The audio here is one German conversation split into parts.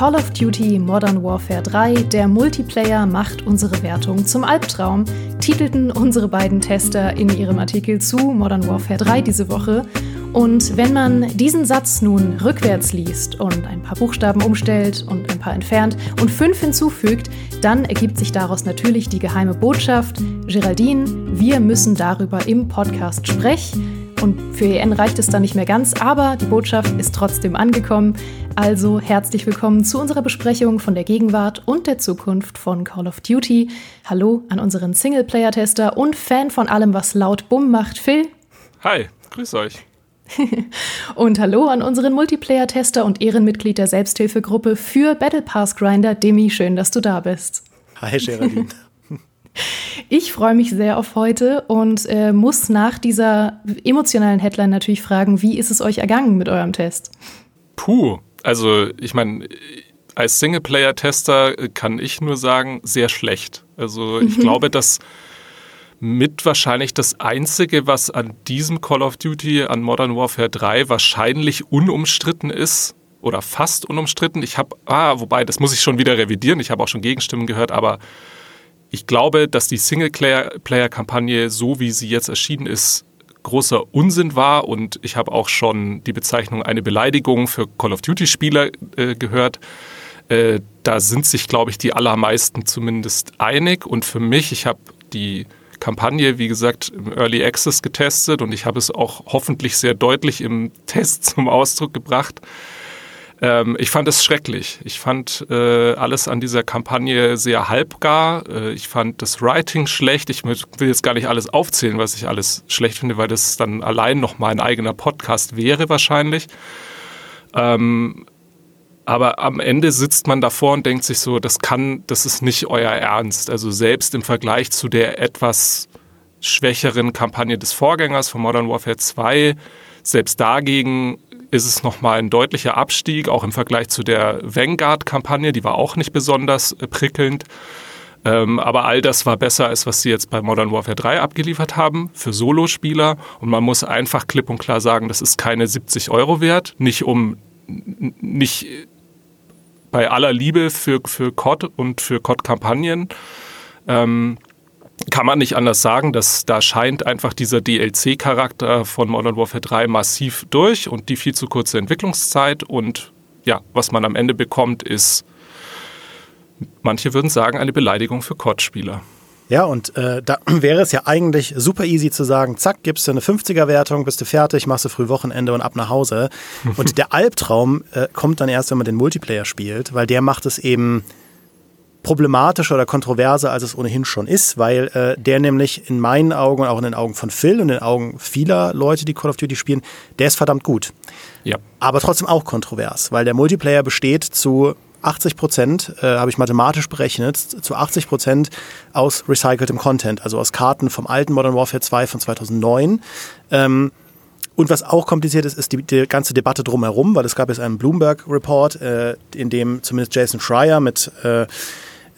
Call of Duty Modern Warfare 3, der Multiplayer macht unsere Wertung zum Albtraum, titelten unsere beiden Tester in ihrem Artikel zu Modern Warfare 3 diese Woche. Und wenn man diesen Satz nun rückwärts liest und ein paar Buchstaben umstellt und ein paar entfernt und fünf hinzufügt, dann ergibt sich daraus natürlich die geheime Botschaft, Geraldine, wir müssen darüber im Podcast sprechen. Und für EN reicht es dann nicht mehr ganz, aber die Botschaft ist trotzdem angekommen. Also herzlich willkommen zu unserer Besprechung von der Gegenwart und der Zukunft von Call of Duty. Hallo an unseren Singleplayer-Tester und Fan von allem, was laut Bumm macht, Phil. Hi, grüß euch. und hallo an unseren Multiplayer-Tester und Ehrenmitglied der Selbsthilfegruppe für Battle Pass Grinder, Demi. Schön, dass du da bist. Hi, Geraldine. Ich freue mich sehr auf heute und äh, muss nach dieser emotionalen Headline natürlich fragen, wie ist es euch ergangen mit eurem Test? Puh, also ich meine, als Singleplayer-Tester kann ich nur sagen, sehr schlecht. Also ich mhm. glaube, dass mit wahrscheinlich das Einzige, was an diesem Call of Duty, an Modern Warfare 3 wahrscheinlich unumstritten ist, oder fast unumstritten. Ich habe, ah, wobei, das muss ich schon wieder revidieren. Ich habe auch schon Gegenstimmen gehört, aber ich glaube, dass die Singleplayer-Kampagne, so wie sie jetzt erschienen ist, großer Unsinn war und ich habe auch schon die Bezeichnung eine Beleidigung für Call of Duty-Spieler äh, gehört. Äh, da sind sich, glaube ich, die allermeisten zumindest einig und für mich, ich habe die Kampagne, wie gesagt, im Early Access getestet und ich habe es auch hoffentlich sehr deutlich im Test zum Ausdruck gebracht. Ähm, ich fand es schrecklich. Ich fand äh, alles an dieser Kampagne sehr halbgar. Äh, ich fand das Writing schlecht. Ich will jetzt gar nicht alles aufzählen, was ich alles schlecht finde, weil das dann allein noch mal ein eigener Podcast wäre wahrscheinlich. Ähm, aber am Ende sitzt man davor und denkt sich so, das kann, das ist nicht euer Ernst. Also selbst im Vergleich zu der etwas schwächeren Kampagne des Vorgängers von Modern Warfare 2, selbst dagegen ist es nochmal ein deutlicher Abstieg, auch im Vergleich zu der Vanguard-Kampagne, die war auch nicht besonders äh, prickelnd. Ähm, aber all das war besser, als was sie jetzt bei Modern Warfare 3 abgeliefert haben für Solospieler. Und man muss einfach klipp und klar sagen, das ist keine 70 Euro wert. Nicht um, nicht bei aller Liebe für, für COD und für COD-Kampagnen. Ähm, kann man nicht anders sagen, dass da scheint einfach dieser DLC-Charakter von Modern Warfare 3 massiv durch und die viel zu kurze Entwicklungszeit und ja, was man am Ende bekommt, ist, manche würden sagen, eine Beleidigung für COD-Spieler. Ja, und äh, da wäre es ja eigentlich super easy zu sagen, zack, gibst du eine 50er-Wertung, bist du fertig, machst du früh Wochenende und ab nach Hause. Und der Albtraum äh, kommt dann erst, wenn man den Multiplayer spielt, weil der macht es eben problematischer oder kontroverser, als es ohnehin schon ist, weil äh, der nämlich in meinen Augen und auch in den Augen von Phil und in den Augen vieler Leute, die Call of Duty spielen, der ist verdammt gut. Ja. Aber trotzdem auch kontrovers, weil der Multiplayer besteht zu 80 Prozent, äh, habe ich mathematisch berechnet, zu 80 Prozent aus recyceltem Content, also aus Karten vom alten Modern Warfare 2 von 2009. Ähm, und was auch kompliziert ist, ist die, die, ganze Debatte drumherum, weil es gab jetzt einen Bloomberg-Report, äh, in dem zumindest Jason Schreier mit äh,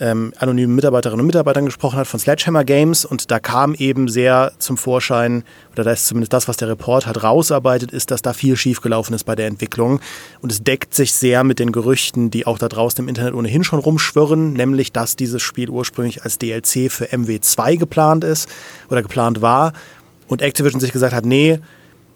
ähm, anonymen Mitarbeiterinnen und Mitarbeitern gesprochen hat von Sledgehammer Games und da kam eben sehr zum Vorschein, oder da ist zumindest das, was der Report hat, rausarbeitet, ist, dass da viel schiefgelaufen ist bei der Entwicklung. Und es deckt sich sehr mit den Gerüchten, die auch da draußen im Internet ohnehin schon rumschwirren, nämlich, dass dieses Spiel ursprünglich als DLC für MW2 geplant ist oder geplant war. Und Activision sich gesagt hat, nee,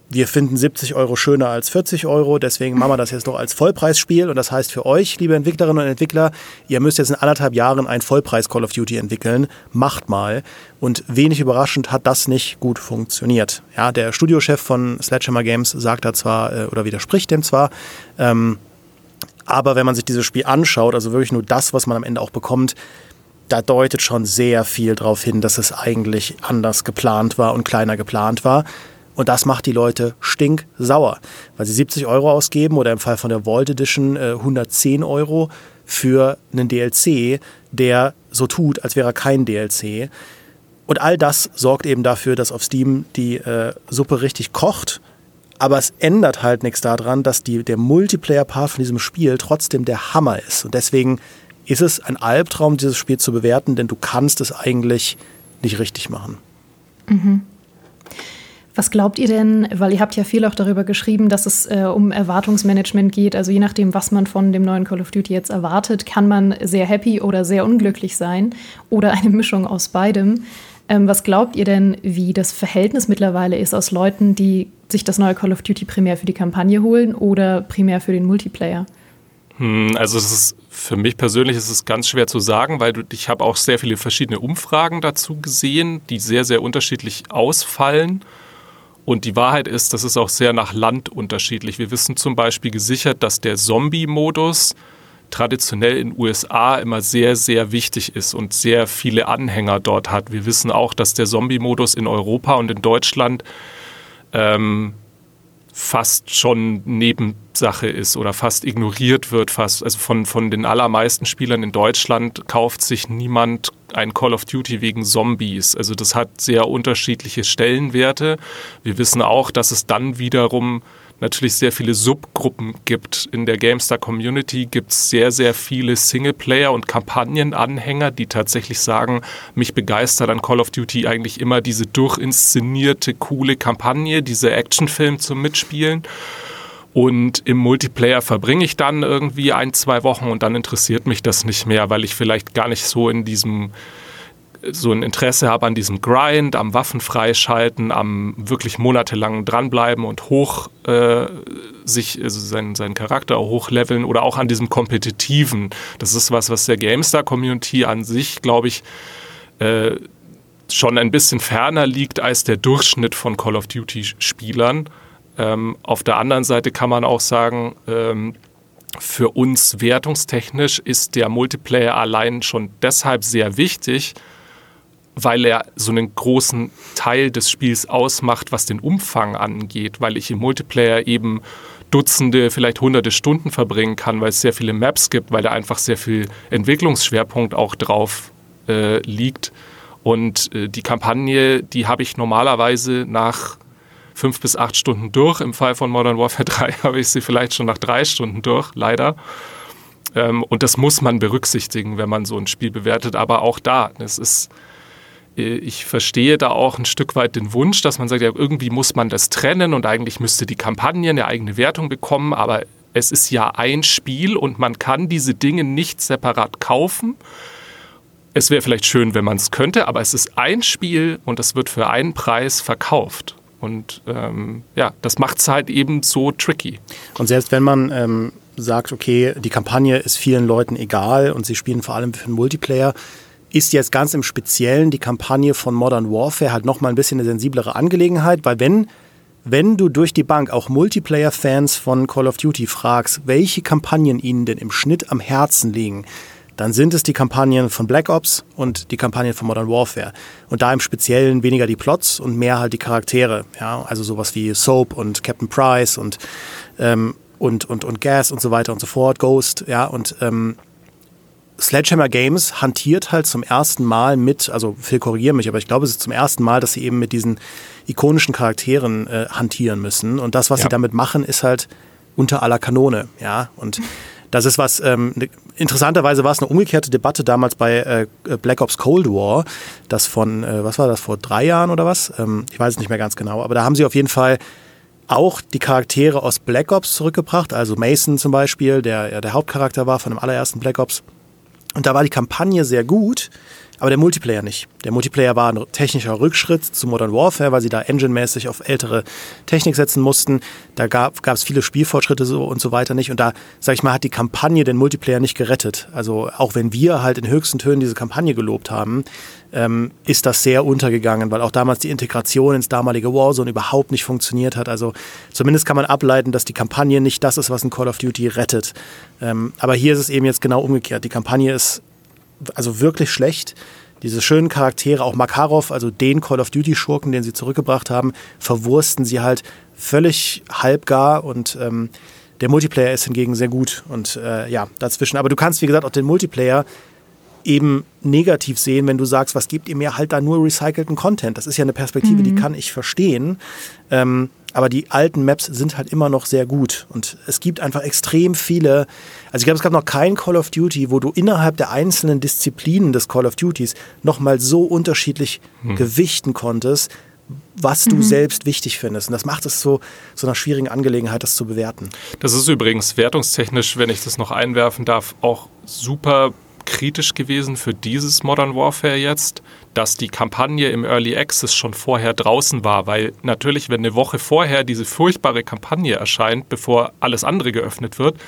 wir finden 70 Euro schöner als 40 Euro, deswegen machen wir das jetzt doch als Vollpreisspiel. Und das heißt für euch, liebe Entwicklerinnen und Entwickler, ihr müsst jetzt in anderthalb Jahren ein Vollpreis Call of Duty entwickeln. Macht mal. Und wenig überraschend hat das nicht gut funktioniert. Ja, der Studiochef von Sledgehammer Games sagt da zwar äh, oder widerspricht dem zwar, ähm, aber wenn man sich dieses Spiel anschaut, also wirklich nur das, was man am Ende auch bekommt, da deutet schon sehr viel darauf hin, dass es eigentlich anders geplant war und kleiner geplant war. Und das macht die Leute stinksauer, weil sie 70 Euro ausgeben oder im Fall von der Vault Edition äh, 110 Euro für einen DLC, der so tut, als wäre er kein DLC. Und all das sorgt eben dafür, dass auf Steam die äh, Suppe richtig kocht. Aber es ändert halt nichts daran, dass die, der Multiplayer-Part von diesem Spiel trotzdem der Hammer ist. Und deswegen ist es ein Albtraum, dieses Spiel zu bewerten, denn du kannst es eigentlich nicht richtig machen. Mhm. Was glaubt ihr denn, weil ihr habt ja viel auch darüber geschrieben, dass es äh, um Erwartungsmanagement geht, also je nachdem, was man von dem neuen Call of Duty jetzt erwartet, kann man sehr happy oder sehr unglücklich sein oder eine Mischung aus beidem. Ähm, was glaubt ihr denn, wie das Verhältnis mittlerweile ist aus Leuten, die sich das neue Call of Duty primär für die Kampagne holen oder primär für den Multiplayer? Hm, also es ist für mich persönlich ist es ganz schwer zu sagen, weil du, ich habe auch sehr viele verschiedene Umfragen dazu gesehen, die sehr, sehr unterschiedlich ausfallen. Und die Wahrheit ist, das ist auch sehr nach Land unterschiedlich. Wir wissen zum Beispiel gesichert, dass der Zombie-Modus traditionell in den USA immer sehr, sehr wichtig ist und sehr viele Anhänger dort hat. Wir wissen auch, dass der Zombie-Modus in Europa und in Deutschland ähm, fast schon Nebensache ist oder fast ignoriert wird, fast. Also von, von den allermeisten Spielern in Deutschland kauft sich niemand ein Call of Duty wegen Zombies. Also das hat sehr unterschiedliche Stellenwerte. Wir wissen auch, dass es dann wiederum natürlich sehr viele Subgruppen gibt. In der GameStar-Community gibt es sehr, sehr viele Singleplayer- und Kampagnenanhänger, die tatsächlich sagen, mich begeistert an Call of Duty eigentlich immer diese durchinszenierte, coole Kampagne, dieser Actionfilm zum Mitspielen. Und im Multiplayer verbringe ich dann irgendwie ein, zwei Wochen und dann interessiert mich das nicht mehr, weil ich vielleicht gar nicht so in diesem so ein Interesse habe an diesem Grind, am Waffen freischalten, am wirklich monatelang dranbleiben und hoch äh, sich, also seinen, seinen Charakter hochleveln oder auch an diesem Kompetitiven. Das ist was, was der GameStar-Community an sich, glaube ich, äh, schon ein bisschen ferner liegt als der Durchschnitt von Call of Duty-Spielern. Ähm, auf der anderen Seite kann man auch sagen, ähm, für uns wertungstechnisch ist der Multiplayer allein schon deshalb sehr wichtig, weil er so einen großen Teil des Spiels ausmacht, was den Umfang angeht, weil ich im Multiplayer eben Dutzende, vielleicht hunderte Stunden verbringen kann, weil es sehr viele Maps gibt, weil da einfach sehr viel Entwicklungsschwerpunkt auch drauf äh, liegt. Und äh, die Kampagne, die habe ich normalerweise nach fünf bis acht Stunden durch. Im Fall von Modern Warfare 3 habe ich sie vielleicht schon nach drei Stunden durch, leider. Ähm, und das muss man berücksichtigen, wenn man so ein Spiel bewertet. Aber auch da, es ist ich verstehe da auch ein Stück weit den Wunsch, dass man sagt, ja, irgendwie muss man das trennen und eigentlich müsste die Kampagne eine eigene Wertung bekommen, aber es ist ja ein Spiel und man kann diese Dinge nicht separat kaufen. Es wäre vielleicht schön, wenn man es könnte, aber es ist ein Spiel und es wird für einen Preis verkauft. Und ähm, ja, das macht es halt eben so tricky. Und selbst wenn man ähm, sagt, okay, die Kampagne ist vielen Leuten egal und sie spielen vor allem für den Multiplayer, ist jetzt ganz im Speziellen die Kampagne von Modern Warfare halt nochmal ein bisschen eine sensiblere Angelegenheit, weil wenn, wenn du durch die Bank auch Multiplayer-Fans von Call of Duty fragst, welche Kampagnen ihnen denn im Schnitt am Herzen liegen, dann sind es die Kampagnen von Black Ops und die Kampagnen von Modern Warfare. Und da im Speziellen weniger die Plots und mehr halt die Charaktere. Ja, also sowas wie Soap und Captain Price und ähm, und, und, und Gas und so weiter und so fort, Ghost, ja, und ähm, Sledgehammer Games hantiert halt zum ersten Mal mit, also Phil korrigiere mich, aber ich glaube, es ist zum ersten Mal, dass sie eben mit diesen ikonischen Charakteren äh, hantieren müssen. Und das, was ja. sie damit machen, ist halt unter aller Kanone, ja. Und das ist was, ähm, ne, interessanterweise war es eine umgekehrte Debatte damals bei äh, Black Ops Cold War, das von, äh, was war das, vor drei Jahren oder was? Ähm, ich weiß es nicht mehr ganz genau, aber da haben sie auf jeden Fall auch die Charaktere aus Black Ops zurückgebracht, also Mason zum Beispiel, der ja der Hauptcharakter war von dem allerersten Black Ops. Und da war die Kampagne sehr gut, aber der Multiplayer nicht. Der Multiplayer war ein technischer Rückschritt zu Modern Warfare, weil sie da engine-mäßig auf ältere Technik setzen mussten. Da gab es viele Spielfortschritte so und so weiter nicht. Und da, sag ich mal, hat die Kampagne den Multiplayer nicht gerettet. Also auch wenn wir halt in höchsten Tönen diese Kampagne gelobt haben, ähm, ist das sehr untergegangen, weil auch damals die Integration ins damalige Warzone überhaupt nicht funktioniert hat. Also zumindest kann man ableiten, dass die Kampagne nicht das ist, was ein Call of Duty rettet. Ähm, aber hier ist es eben jetzt genau umgekehrt. Die Kampagne ist also wirklich schlecht. Diese schönen Charaktere, auch Makarov, also den Call of Duty-Schurken, den sie zurückgebracht haben, verwursten sie halt völlig halbgar und ähm, der Multiplayer ist hingegen sehr gut und äh, ja, dazwischen. Aber du kannst, wie gesagt, auch den Multiplayer eben negativ sehen, wenn du sagst, was gebt ihr mir halt da nur recycelten Content. Das ist ja eine Perspektive, mhm. die kann ich verstehen. Ähm, aber die alten Maps sind halt immer noch sehr gut. Und es gibt einfach extrem viele. Also ich glaube, es gab noch kein Call of Duty, wo du innerhalb der einzelnen Disziplinen des Call of Duties nochmal so unterschiedlich hm. gewichten konntest, was du mhm. selbst wichtig findest. Und das macht es so, so einer schwierigen Angelegenheit, das zu bewerten. Das ist übrigens wertungstechnisch, wenn ich das noch einwerfen darf, auch super kritisch gewesen für dieses Modern Warfare jetzt, dass die Kampagne im Early Access schon vorher draußen war, weil natürlich, wenn eine Woche vorher diese furchtbare Kampagne erscheint, bevor alles andere geöffnet wird,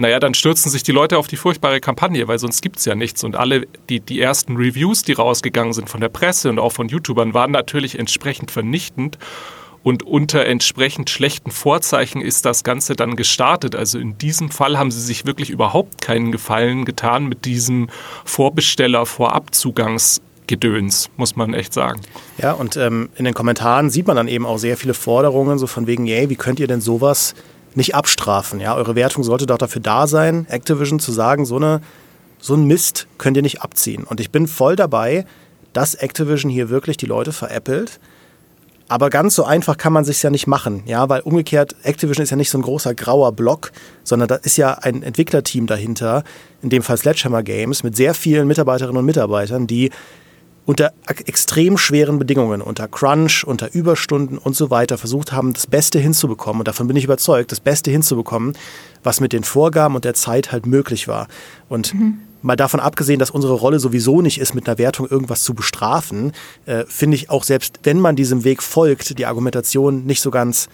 naja, dann stürzen sich die Leute auf die furchtbare Kampagne, weil sonst gibt es ja nichts. Und alle die, die ersten Reviews, die rausgegangen sind von der Presse und auch von YouTubern, waren natürlich entsprechend vernichtend. Und unter entsprechend schlechten Vorzeichen ist das Ganze dann gestartet. Also in diesem Fall haben sie sich wirklich überhaupt keinen Gefallen getan mit diesem Vorbesteller-Vorabzugangsgedöns, muss man echt sagen. Ja, und ähm, in den Kommentaren sieht man dann eben auch sehr viele Forderungen, so von wegen, yay, wie könnt ihr denn sowas nicht abstrafen? Ja, eure Wertung sollte doch dafür da sein, Activision zu sagen, so eine so ein Mist könnt ihr nicht abziehen. Und ich bin voll dabei, dass Activision hier wirklich die Leute veräppelt aber ganz so einfach kann man sich ja nicht machen, ja, weil umgekehrt Activision ist ja nicht so ein großer grauer Block, sondern da ist ja ein Entwicklerteam dahinter, in dem Fall Sledgehammer Games, mit sehr vielen Mitarbeiterinnen und Mitarbeitern, die unter extrem schweren Bedingungen, unter Crunch, unter Überstunden und so weiter versucht haben, das Beste hinzubekommen. Und davon bin ich überzeugt, das Beste hinzubekommen, was mit den Vorgaben und der Zeit halt möglich war. Und mhm mal davon abgesehen, dass unsere Rolle sowieso nicht ist, mit einer Wertung irgendwas zu bestrafen, äh, finde ich auch selbst, wenn man diesem Weg folgt, die Argumentation nicht so ganz,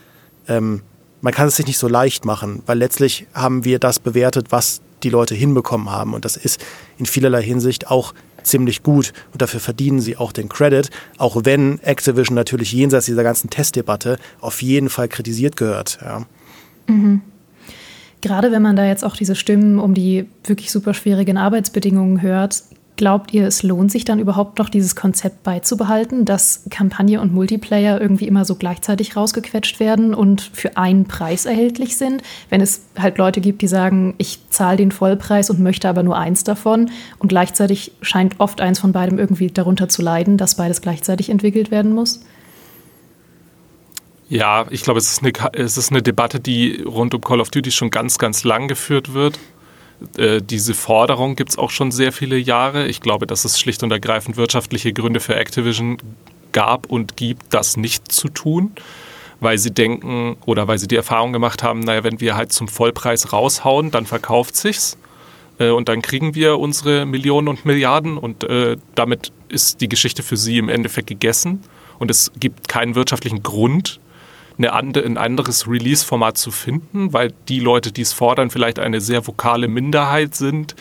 ähm, man kann es sich nicht so leicht machen, weil letztlich haben wir das bewertet, was die Leute hinbekommen haben. Und das ist in vielerlei Hinsicht auch ziemlich gut und dafür verdienen sie auch den Credit, auch wenn Activision natürlich jenseits dieser ganzen Testdebatte auf jeden Fall kritisiert gehört. Ja. Mhm. Gerade wenn man da jetzt auch diese Stimmen um die wirklich super schwierigen Arbeitsbedingungen hört, glaubt ihr, es lohnt sich dann überhaupt noch, dieses Konzept beizubehalten, dass Kampagne und Multiplayer irgendwie immer so gleichzeitig rausgequetscht werden und für einen Preis erhältlich sind? Wenn es halt Leute gibt, die sagen, ich zahle den Vollpreis und möchte aber nur eins davon und gleichzeitig scheint oft eins von beidem irgendwie darunter zu leiden, dass beides gleichzeitig entwickelt werden muss? Ja, ich glaube, es ist, eine, es ist eine Debatte, die rund um Call of Duty schon ganz, ganz lang geführt wird. Äh, diese Forderung gibt es auch schon sehr viele Jahre. Ich glaube, dass es schlicht und ergreifend wirtschaftliche Gründe für Activision gab und gibt, das nicht zu tun, weil sie denken oder weil sie die Erfahrung gemacht haben, naja, wenn wir halt zum Vollpreis raushauen, dann verkauft sich's äh, und dann kriegen wir unsere Millionen und Milliarden und äh, damit ist die Geschichte für sie im Endeffekt gegessen und es gibt keinen wirtschaftlichen Grund, eine andere, ein anderes Release-Format zu finden, weil die Leute, die es fordern, vielleicht eine sehr vokale Minderheit sind,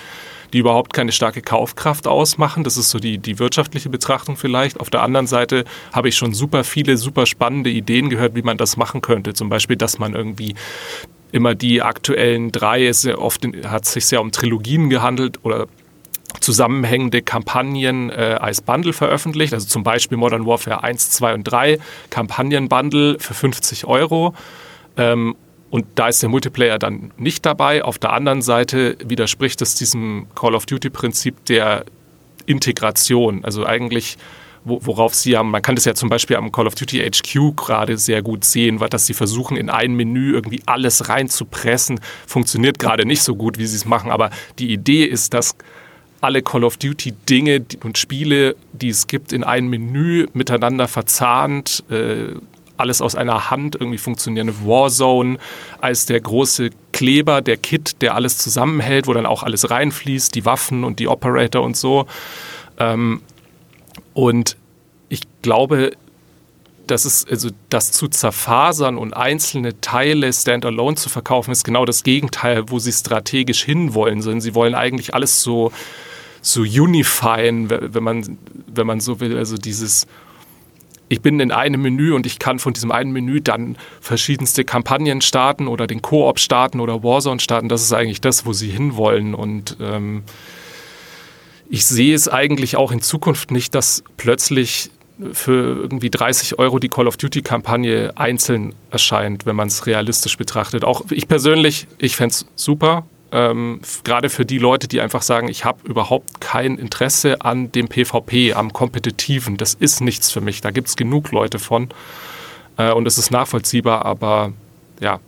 die überhaupt keine starke Kaufkraft ausmachen. Das ist so die, die wirtschaftliche Betrachtung vielleicht. Auf der anderen Seite habe ich schon super viele, super spannende Ideen gehört, wie man das machen könnte. Zum Beispiel, dass man irgendwie immer die aktuellen drei, es oft hat sich sehr um Trilogien gehandelt oder zusammenhängende Kampagnen äh, als Bundle veröffentlicht. Also zum Beispiel Modern Warfare 1, 2 und 3, Kampagnenbundle für 50 Euro. Ähm, Und da ist der Multiplayer dann nicht dabei. Auf der anderen Seite widerspricht es diesem Call of Duty-Prinzip der Integration. Also eigentlich, worauf sie haben, man kann das ja zum Beispiel am Call of Duty HQ gerade sehr gut sehen, dass sie versuchen, in ein Menü irgendwie alles reinzupressen, funktioniert gerade nicht so gut, wie sie es machen. Aber die Idee ist, dass alle Call of Duty Dinge und Spiele, die es gibt, in ein Menü miteinander verzahnt, äh, alles aus einer Hand irgendwie funktionierende Warzone als der große Kleber, der Kit, der alles zusammenhält, wo dann auch alles reinfließt, die Waffen und die Operator und so. Ähm, und ich glaube, das ist also das zu zerfasern und einzelne Teile standalone zu verkaufen, ist genau das Gegenteil, wo sie strategisch hinwollen. Sie wollen eigentlich alles so so unifyen, wenn man wenn man so will, also dieses ich bin in einem Menü und ich kann von diesem einen Menü dann verschiedenste Kampagnen starten oder den Koop starten oder Warzone starten. Das ist eigentlich das, wo sie hinwollen. Und ähm, ich sehe es eigentlich auch in Zukunft nicht, dass plötzlich für irgendwie 30 Euro die Call of Duty-Kampagne einzeln erscheint, wenn man es realistisch betrachtet. Auch ich persönlich, ich fände es super, ähm, gerade für die Leute, die einfach sagen, ich habe überhaupt kein Interesse an dem PvP, am Kompetitiven. Das ist nichts für mich. Da gibt es genug Leute von. Äh, und es ist nachvollziehbar, aber ja,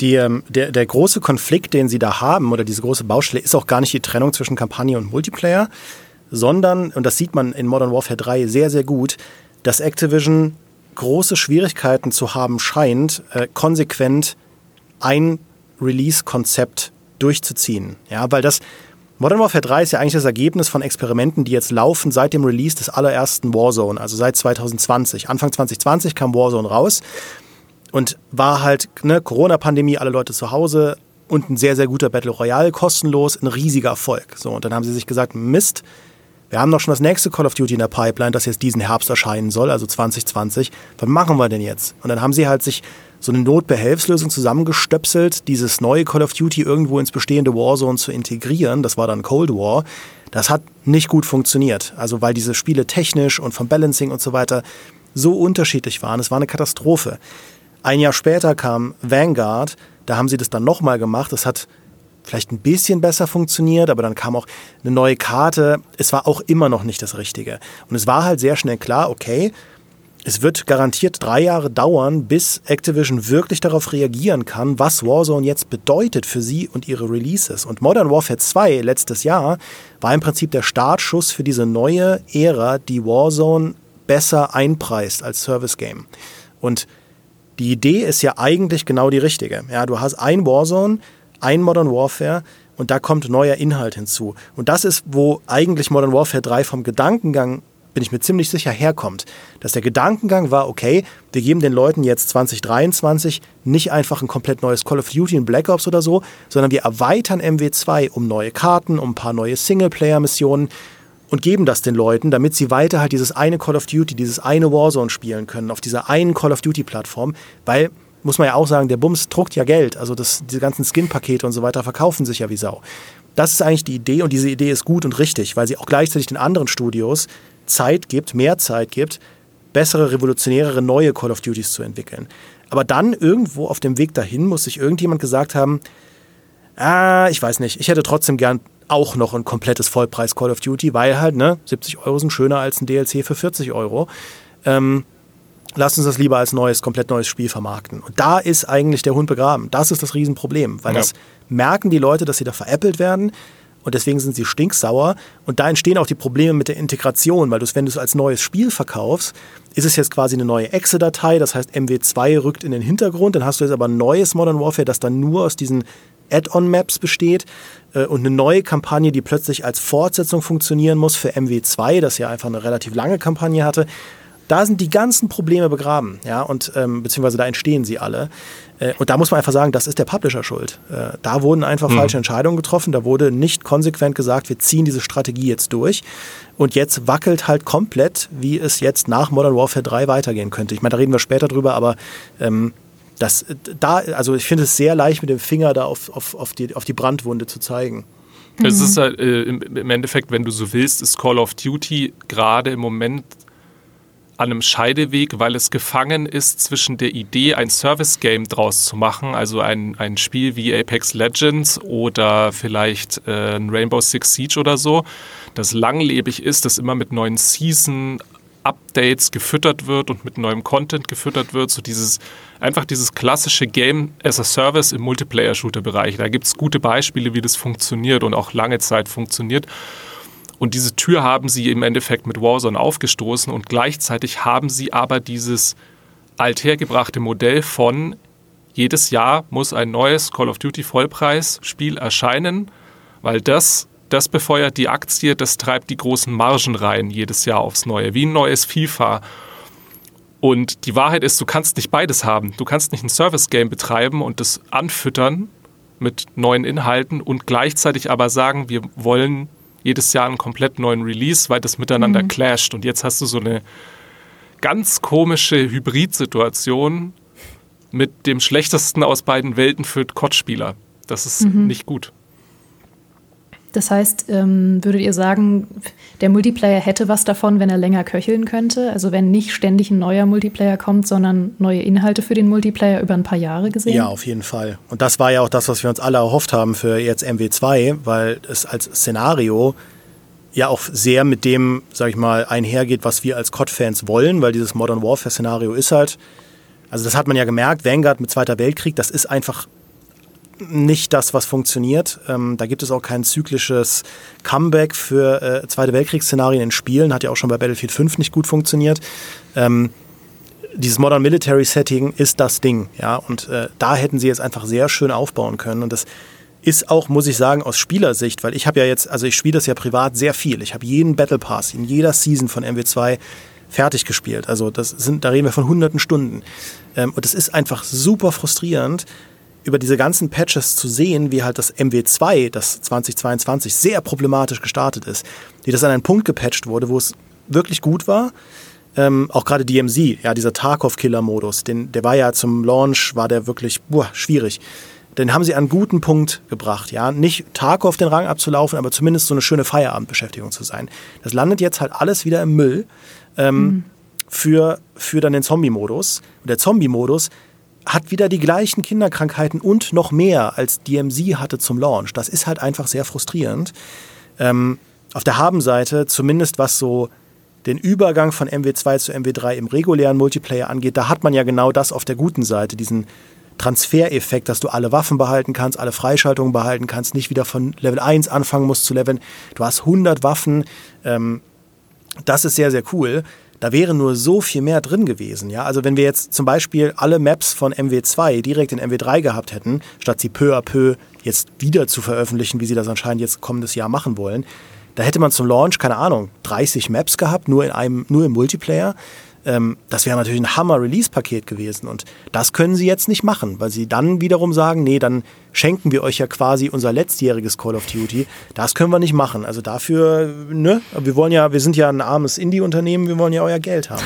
die, ähm, der, der große Konflikt, den sie da haben, oder diese große Baustelle, ist auch gar nicht die Trennung zwischen Kampagne und Multiplayer, sondern, und das sieht man in Modern Warfare 3 sehr, sehr gut, dass Activision große Schwierigkeiten zu haben scheint, äh, konsequent ein Release-Konzept durchzuziehen. Ja, weil das Modern Warfare 3 ist ja eigentlich das Ergebnis von Experimenten, die jetzt laufen seit dem Release des allerersten Warzone, also seit 2020. Anfang 2020 kam Warzone raus und war halt ne, Corona-Pandemie, alle Leute zu Hause und ein sehr, sehr guter Battle Royale, kostenlos, ein riesiger Erfolg. So, und dann haben sie sich gesagt, Mist, wir haben noch schon das nächste Call of Duty in der Pipeline, das jetzt diesen Herbst erscheinen soll, also 2020. Was machen wir denn jetzt? Und dann haben sie halt sich so eine Notbehelfslösung zusammengestöpselt, dieses neue Call of Duty irgendwo ins bestehende Warzone zu integrieren. Das war dann Cold War. Das hat nicht gut funktioniert. Also weil diese Spiele technisch und vom Balancing und so weiter so unterschiedlich waren. Es war eine Katastrophe. Ein Jahr später kam Vanguard. Da haben sie das dann nochmal gemacht. Das hat vielleicht ein bisschen besser funktioniert, aber dann kam auch eine neue Karte. Es war auch immer noch nicht das Richtige. Und es war halt sehr schnell klar, okay, es wird garantiert drei Jahre dauern, bis Activision wirklich darauf reagieren kann, was Warzone jetzt bedeutet für sie und ihre Releases. Und Modern Warfare 2 letztes Jahr war im Prinzip der Startschuss für diese neue Ära, die Warzone besser einpreist als Service Game. Und die Idee ist ja eigentlich genau die richtige. Ja, du hast ein Warzone, ein Modern Warfare und da kommt neuer Inhalt hinzu. Und das ist, wo eigentlich Modern Warfare 3 vom Gedankengang bin ich mir ziemlich sicher, herkommt. Dass der Gedankengang war, okay, wir geben den Leuten jetzt 2023 nicht einfach ein komplett neues Call of Duty in Black Ops oder so, sondern wir erweitern MW2 um neue Karten, um ein paar neue Singleplayer-Missionen und geben das den Leuten, damit sie weiter halt dieses eine Call of Duty, dieses eine Warzone spielen können auf dieser einen Call of Duty-Plattform, weil muss man ja auch sagen, der Bums druckt ja Geld. Also das, diese ganzen Skin-Pakete und so weiter verkaufen sich ja wie Sau. Das ist eigentlich die Idee und diese Idee ist gut und richtig, weil sie auch gleichzeitig den anderen Studios Zeit gibt, mehr Zeit gibt, bessere, revolutionärere, neue Call of Duties zu entwickeln. Aber dann irgendwo auf dem Weg dahin muss sich irgendjemand gesagt haben, ah, ich weiß nicht, ich hätte trotzdem gern auch noch ein komplettes Vollpreis Call of Duty, weil halt, ne, 70 Euro sind schöner als ein DLC für 40 Euro. Ähm, lasst uns das lieber als neues, komplett neues Spiel vermarkten. Und da ist eigentlich der Hund begraben. Das ist das Riesenproblem, weil ja. das merken die Leute, dass sie da veräppelt werden und deswegen sind sie stinksauer. Und da entstehen auch die Probleme mit der Integration, weil du wenn du es als neues Spiel verkaufst, ist es jetzt quasi eine neue Exe-Datei, das heißt MW2 rückt in den Hintergrund, dann hast du jetzt aber ein neues Modern Warfare, das dann nur aus diesen Add-on-Maps besteht äh, und eine neue Kampagne, die plötzlich als Fortsetzung funktionieren muss für MW2, das ja einfach eine relativ lange Kampagne hatte da sind die ganzen Probleme begraben, ja, und ähm, beziehungsweise da entstehen sie alle. Äh, und da muss man einfach sagen, das ist der Publisher schuld. Äh, da wurden einfach mhm. falsche Entscheidungen getroffen, da wurde nicht konsequent gesagt, wir ziehen diese Strategie jetzt durch. Und jetzt wackelt halt komplett, wie es jetzt nach Modern Warfare 3 weitergehen könnte. Ich meine, da reden wir später drüber, aber ähm, das, da, also ich finde es sehr leicht, mit dem Finger da auf, auf, auf, die, auf die Brandwunde zu zeigen. Es ist halt, äh, im, im Endeffekt, wenn du so willst, ist Call of Duty gerade im Moment an einem Scheideweg, weil es gefangen ist zwischen der Idee, ein Service-Game draus zu machen, also ein, ein Spiel wie Apex Legends oder vielleicht äh, ein Rainbow Six Siege oder so, das langlebig ist, das immer mit neuen Season Updates gefüttert wird und mit neuem Content gefüttert wird, so dieses einfach dieses klassische Game as a Service im Multiplayer-Shooter-Bereich. Da gibt es gute Beispiele, wie das funktioniert und auch lange Zeit funktioniert. Und diese Tür haben sie im Endeffekt mit Warzone aufgestoßen und gleichzeitig haben sie aber dieses althergebrachte Modell von jedes Jahr muss ein neues Call of Duty Vollpreis-Spiel erscheinen, weil das, das befeuert die Aktie, das treibt die großen Margen rein jedes Jahr aufs Neue, wie ein neues FIFA. Und die Wahrheit ist, du kannst nicht beides haben. Du kannst nicht ein Service-Game betreiben und das anfüttern mit neuen Inhalten und gleichzeitig aber sagen, wir wollen jedes Jahr einen komplett neuen Release, weil das miteinander mhm. clasht. Und jetzt hast du so eine ganz komische Hybrid-Situation mit dem schlechtesten aus beiden Welten für COD-Spieler. Das ist mhm. nicht gut. Das heißt, ähm, würdet ihr sagen, der Multiplayer hätte was davon, wenn er länger köcheln könnte? Also wenn nicht ständig ein neuer Multiplayer kommt, sondern neue Inhalte für den Multiplayer über ein paar Jahre gesehen? Ja, auf jeden Fall. Und das war ja auch das, was wir uns alle erhofft haben für jetzt MW2, weil es als Szenario ja auch sehr mit dem, sag ich mal, einhergeht, was wir als COD-Fans wollen, weil dieses Modern Warfare-Szenario ist halt, also das hat man ja gemerkt, Vanguard mit Zweiter Weltkrieg, das ist einfach nicht das, was funktioniert. Ähm, da gibt es auch kein zyklisches Comeback für äh, Zweite Weltkriegsszenarien in Spielen. Hat ja auch schon bei Battlefield 5 nicht gut funktioniert. Ähm, dieses Modern Military Setting ist das Ding, ja. Und äh, da hätten sie jetzt einfach sehr schön aufbauen können. Und das ist auch, muss ich sagen, aus Spielersicht, weil ich habe ja jetzt, also ich spiele das ja privat sehr viel. Ich habe jeden Battle Pass in jeder Season von MW2 fertig gespielt. Also das sind, da reden wir von hunderten Stunden. Ähm, und es ist einfach super frustrierend, über diese ganzen Patches zu sehen, wie halt das MW2, das 2022 sehr problematisch gestartet ist, wie das an einen Punkt gepatcht wurde, wo es wirklich gut war. Ähm, auch gerade DMZ, ja, dieser Tarkov-Killer-Modus, der war ja zum Launch, war der wirklich boah, schwierig. Den haben sie an einen guten Punkt gebracht, ja. Nicht Tarkov den Rang abzulaufen, aber zumindest so eine schöne Feierabendbeschäftigung zu sein. Das landet jetzt halt alles wieder im Müll ähm, mhm. für, für dann den Zombie-Modus. Und der Zombie-Modus, hat wieder die gleichen Kinderkrankheiten und noch mehr als DMZ hatte zum Launch. Das ist halt einfach sehr frustrierend. Ähm, auf der Habenseite, zumindest was so den Übergang von MW2 zu MW3 im regulären Multiplayer angeht, da hat man ja genau das auf der guten Seite, diesen Transfereffekt, dass du alle Waffen behalten kannst, alle Freischaltungen behalten kannst, nicht wieder von Level 1 anfangen musst zu leveln. Du hast 100 Waffen. Ähm, das ist sehr, sehr cool da wäre nur so viel mehr drin gewesen. Ja? Also wenn wir jetzt zum Beispiel alle Maps von MW2 direkt in MW3 gehabt hätten, statt sie peu à peu jetzt wieder zu veröffentlichen, wie sie das anscheinend jetzt kommendes Jahr machen wollen, da hätte man zum Launch, keine Ahnung, 30 Maps gehabt, nur in einem, nur im Multiplayer. Ähm, das wäre natürlich ein Hammer-Release-Paket gewesen. Und das können sie jetzt nicht machen, weil sie dann wiederum sagen, nee, dann schenken wir euch ja quasi unser letztjähriges Call of Duty. Das können wir nicht machen. Also dafür, ne, wir wollen ja, wir sind ja ein armes Indie-Unternehmen, wir wollen ja euer Geld haben.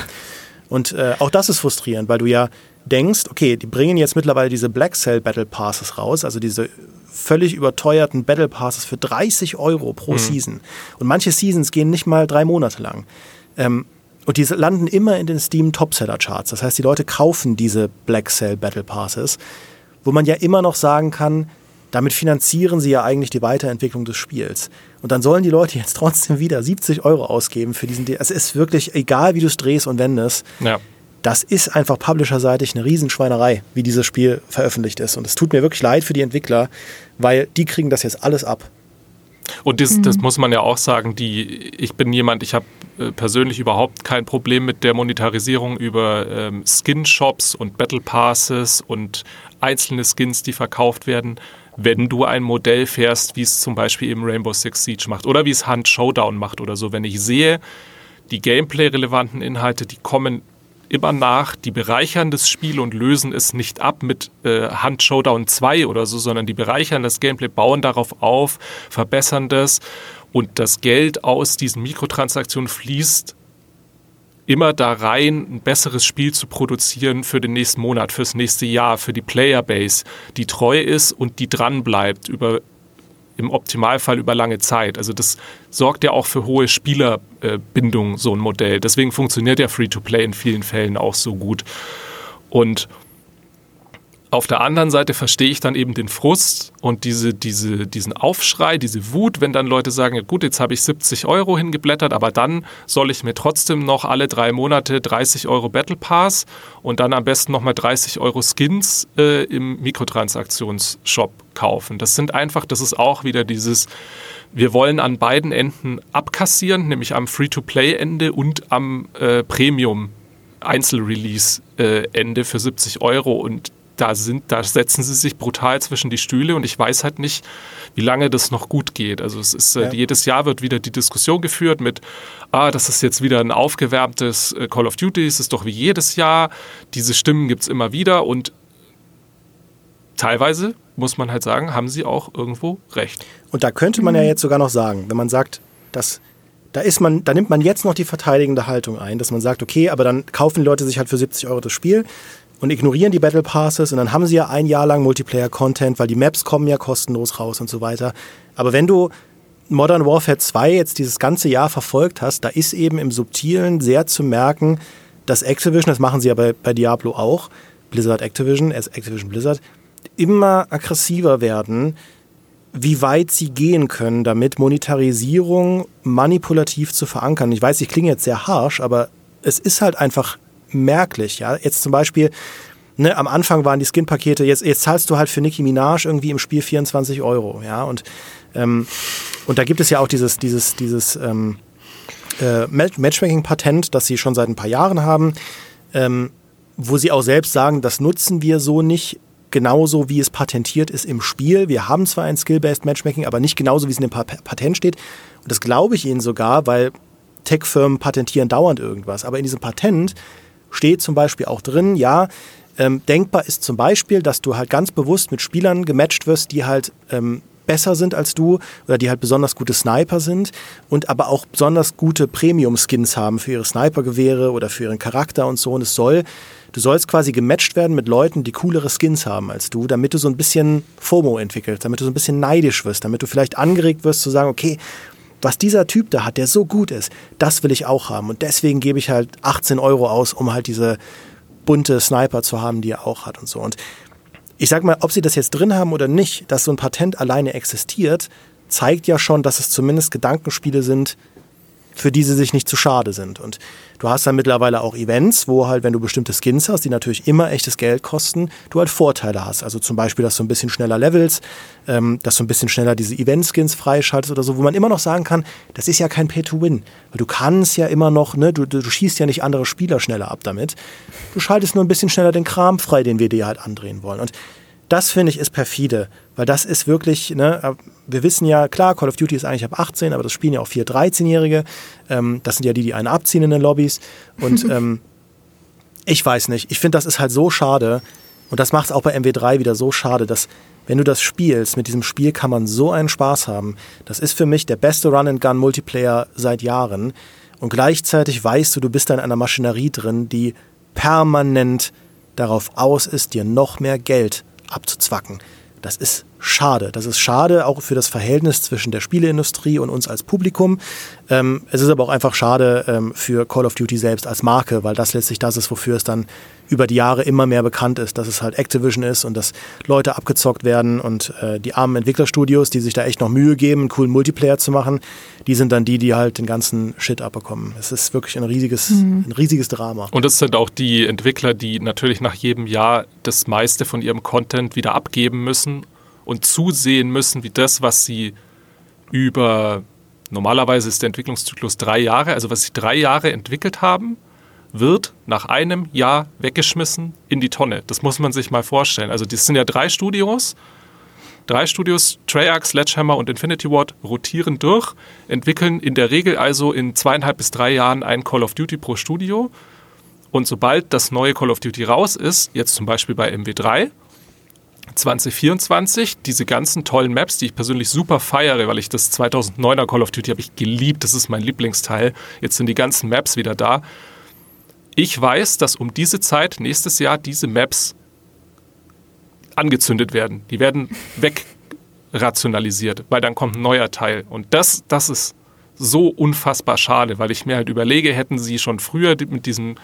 Und äh, auch das ist frustrierend, weil du ja denkst, okay, die bringen jetzt mittlerweile diese Black Cell Battle Passes raus, also diese völlig überteuerten Battle Passes für 30 Euro pro mhm. Season. Und manche Seasons gehen nicht mal drei Monate lang. Ähm, und die landen immer in den Steam Topseller Charts. Das heißt, die Leute kaufen diese Black Cell Battle Passes, wo man ja immer noch sagen kann, damit finanzieren sie ja eigentlich die Weiterentwicklung des Spiels. Und dann sollen die Leute jetzt trotzdem wieder 70 Euro ausgeben für diesen. Es ist wirklich egal, wie du es drehst und wendest. Ja. Das ist einfach publisherseitig eine Riesenschweinerei, wie dieses Spiel veröffentlicht ist. Und es tut mir wirklich leid für die Entwickler, weil die kriegen das jetzt alles ab. Und das, mhm. das muss man ja auch sagen, die, ich bin jemand, ich habe äh, persönlich überhaupt kein Problem mit der Monetarisierung über ähm, Skin-Shops und Battle Passes und einzelne Skins, die verkauft werden, wenn du ein Modell fährst, wie es zum Beispiel eben Rainbow Six Siege macht oder wie es Hunt Showdown macht oder so. Wenn ich sehe, die Gameplay-relevanten Inhalte, die kommen immer nach, die bereichern das Spiel und lösen es nicht ab mit äh, Hand Showdown 2 oder so, sondern die bereichern das Gameplay, bauen darauf auf, verbessern das und das Geld aus diesen Mikrotransaktionen fließt immer da rein, ein besseres Spiel zu produzieren für den nächsten Monat, fürs nächste Jahr, für die Playerbase, die treu ist und die dran bleibt über im Optimalfall über lange Zeit. Also das sorgt ja auch für hohe Spielerbindung, so ein Modell. Deswegen funktioniert ja Free-to-Play in vielen Fällen auch so gut. Und auf der anderen Seite verstehe ich dann eben den Frust und diese, diese, diesen Aufschrei, diese Wut, wenn dann Leute sagen, ja gut, jetzt habe ich 70 Euro hingeblättert, aber dann soll ich mir trotzdem noch alle drei Monate 30 Euro Battle Pass und dann am besten nochmal 30 Euro Skins äh, im Mikrotransaktionsshop kaufen. Das sind einfach, das ist auch wieder dieses, wir wollen an beiden Enden abkassieren, nämlich am Free-to-Play-Ende und am äh, Premium. Einzelrelease-Ende für 70 Euro und da sind, da setzen sie sich brutal zwischen die Stühle und ich weiß halt nicht, wie lange das noch gut geht. Also es ist, äh, ja. jedes Jahr wird wieder die Diskussion geführt mit, ah, das ist jetzt wieder ein aufgewärmtes äh, Call of Duty, es ist doch wie jedes Jahr. Diese Stimmen gibt es immer wieder und teilweise, muss man halt sagen, haben sie auch irgendwo recht. Und da könnte man ja jetzt sogar noch sagen, wenn man sagt, dass da ist man, da nimmt man jetzt noch die verteidigende Haltung ein, dass man sagt, okay, aber dann kaufen die Leute sich halt für 70 Euro das Spiel und ignorieren die Battle Passes und dann haben sie ja ein Jahr lang Multiplayer-Content, weil die Maps kommen ja kostenlos raus und so weiter. Aber wenn du Modern Warfare 2 jetzt dieses ganze Jahr verfolgt hast, da ist eben im Subtilen sehr zu merken, dass Activision, das machen sie ja bei, bei Diablo auch, Blizzard Activision, Activision Blizzard, immer aggressiver werden, wie weit sie gehen können, damit Monetarisierung manipulativ zu verankern. Ich weiß, ich klinge jetzt sehr harsh, aber es ist halt einfach merklich. Ja? Jetzt zum Beispiel, ne, am Anfang waren die Skin-Pakete, jetzt, jetzt zahlst du halt für Nicki Minaj irgendwie im Spiel 24 Euro. Ja? Und, ähm, und da gibt es ja auch dieses, dieses, dieses ähm, äh, Matchmaking-Patent, das sie schon seit ein paar Jahren haben, ähm, wo sie auch selbst sagen, das nutzen wir so nicht genauso, wie es patentiert ist im Spiel. Wir haben zwar ein Skill-Based Matchmaking, aber nicht genauso, wie es in dem Patent steht. Und das glaube ich ihnen sogar, weil Tech-Firmen patentieren dauernd irgendwas. Aber in diesem Patent steht zum Beispiel auch drin, ja, ähm, denkbar ist zum Beispiel, dass du halt ganz bewusst mit Spielern gematcht wirst, die halt ähm, besser sind als du oder die halt besonders gute Sniper sind und aber auch besonders gute Premium-Skins haben für ihre Sniper-Gewehre oder für ihren Charakter und so. Und es soll, du sollst quasi gematcht werden mit Leuten, die coolere Skins haben als du, damit du so ein bisschen FOMO entwickelst, damit du so ein bisschen neidisch wirst, damit du vielleicht angeregt wirst zu sagen, okay, was dieser Typ da hat, der so gut ist, das will ich auch haben. Und deswegen gebe ich halt 18 Euro aus, um halt diese bunte Sniper zu haben, die er auch hat und so. Und ich sag mal, ob sie das jetzt drin haben oder nicht, dass so ein Patent alleine existiert, zeigt ja schon, dass es zumindest Gedankenspiele sind, für die sie sich nicht zu schade sind. Und du hast dann mittlerweile auch Events, wo halt, wenn du bestimmte Skins hast, die natürlich immer echtes Geld kosten, du halt Vorteile hast. Also zum Beispiel, dass du ein bisschen schneller levelst, ähm, dass du ein bisschen schneller diese Event-Skins freischaltest oder so, wo man immer noch sagen kann, das ist ja kein Pay-to-Win. Weil du kannst ja immer noch, ne, du, du, schießt ja nicht andere Spieler schneller ab damit. Du schaltest nur ein bisschen schneller den Kram frei, den wir dir halt andrehen wollen. Und das finde ich ist perfide, weil das ist wirklich, ne, wir wissen ja, klar, Call of Duty ist eigentlich ab 18, aber das spielen ja auch vier 13-Jährige. Ähm, das sind ja die, die einen abziehen in den Lobbys. Und ähm, ich weiß nicht, ich finde, das ist halt so schade. Und das macht es auch bei MW3 wieder so schade, dass wenn du das spielst, mit diesem Spiel kann man so einen Spaß haben. Das ist für mich der beste Run-and-Gun-Multiplayer seit Jahren. Und gleichzeitig weißt du, du bist da in einer Maschinerie drin, die permanent darauf aus ist, dir noch mehr Geld abzuzwacken. Das ist schade. Das ist schade auch für das Verhältnis zwischen der Spieleindustrie und uns als Publikum. Ähm, es ist aber auch einfach schade ähm, für Call of Duty selbst als Marke, weil das letztlich das ist, wofür es dann über die Jahre immer mehr bekannt ist, dass es halt Activision ist und dass Leute abgezockt werden und äh, die armen Entwicklerstudios, die sich da echt noch Mühe geben, einen coolen Multiplayer zu machen, die sind dann die, die halt den ganzen Shit abbekommen. Es ist wirklich ein riesiges, mhm. ein riesiges Drama. Und es sind auch die Entwickler, die natürlich nach jedem Jahr das meiste von ihrem Content wieder abgeben müssen und zusehen müssen, wie das, was sie über, normalerweise ist der Entwicklungszyklus drei Jahre, also was sie drei Jahre entwickelt haben, wird nach einem Jahr weggeschmissen in die Tonne. Das muss man sich mal vorstellen. Also das sind ja drei Studios, drei Studios, Treyarch, Sledgehammer und Infinity Ward rotieren durch, entwickeln in der Regel also in zweieinhalb bis drei Jahren ein Call of Duty pro Studio. Und sobald das neue Call of Duty raus ist, jetzt zum Beispiel bei MW3, 2024 diese ganzen tollen Maps, die ich persönlich super feiere, weil ich das 2009er Call of Duty habe ich geliebt, das ist mein Lieblingsteil. Jetzt sind die ganzen Maps wieder da. Ich weiß, dass um diese Zeit nächstes Jahr diese Maps angezündet werden. Die werden weg rationalisiert, weil dann kommt ein neuer Teil. Und das, das ist so unfassbar schade, weil ich mir halt überlege, hätten sie schon früher mit diesem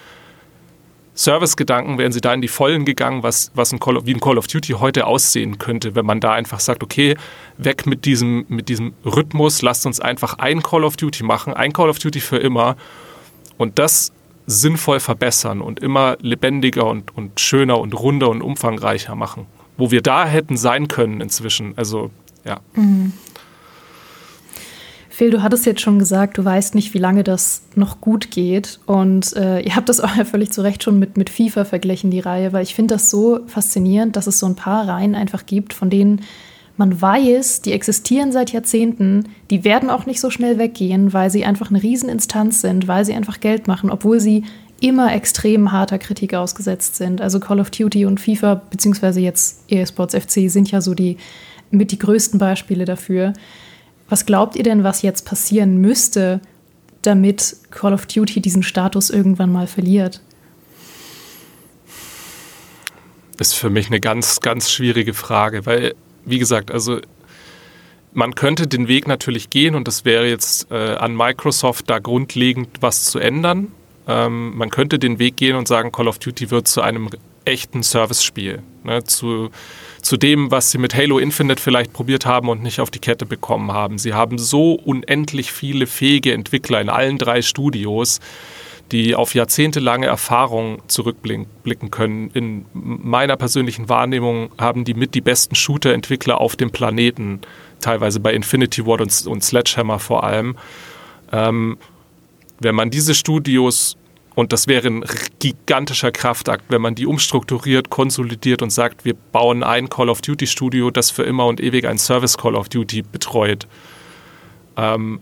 Service-Gedanken, wären sie da in die Vollen gegangen, was, was ein Call of, wie ein Call of Duty heute aussehen könnte, wenn man da einfach sagt, okay, weg mit diesem, mit diesem Rhythmus, lasst uns einfach ein Call of Duty machen, ein Call of Duty für immer und das sinnvoll verbessern und immer lebendiger und, und schöner und runder und umfangreicher machen. Wo wir da hätten sein können inzwischen. Also, ja. Mhm. Phil, du hattest jetzt schon gesagt, du weißt nicht, wie lange das noch gut geht. Und äh, ihr habt das auch ja völlig zu Recht schon mit, mit FIFA verglichen, die Reihe, weil ich finde das so faszinierend, dass es so ein paar Reihen einfach gibt, von denen man weiß, die existieren seit Jahrzehnten, die werden auch nicht so schnell weggehen, weil sie einfach eine Rieseninstanz sind, weil sie einfach Geld machen, obwohl sie immer extrem harter Kritik ausgesetzt sind. Also Call of Duty und FIFA, beziehungsweise jetzt EA FC, sind ja so die mit die größten Beispiele dafür. Was glaubt ihr denn, was jetzt passieren müsste, damit Call of Duty diesen Status irgendwann mal verliert? Das ist für mich eine ganz, ganz schwierige Frage, weil, wie gesagt, also man könnte den Weg natürlich gehen und das wäre jetzt äh, an Microsoft da grundlegend was zu ändern. Ähm, man könnte den Weg gehen und sagen, Call of Duty wird zu einem echten Service-Spiel. Ne, zu, zu dem, was sie mit Halo Infinite vielleicht probiert haben und nicht auf die Kette bekommen haben. Sie haben so unendlich viele fähige Entwickler in allen drei Studios, die auf jahrzehntelange Erfahrung zurückblicken können. In meiner persönlichen Wahrnehmung haben die mit die besten Shooter-Entwickler auf dem Planeten, teilweise bei Infinity Ward und, und Sledgehammer vor allem. Ähm, wenn man diese Studios und das wäre ein gigantischer Kraftakt, wenn man die umstrukturiert, konsolidiert und sagt, wir bauen ein Call of Duty Studio, das für immer und ewig ein Service Call of Duty betreut. Ähm,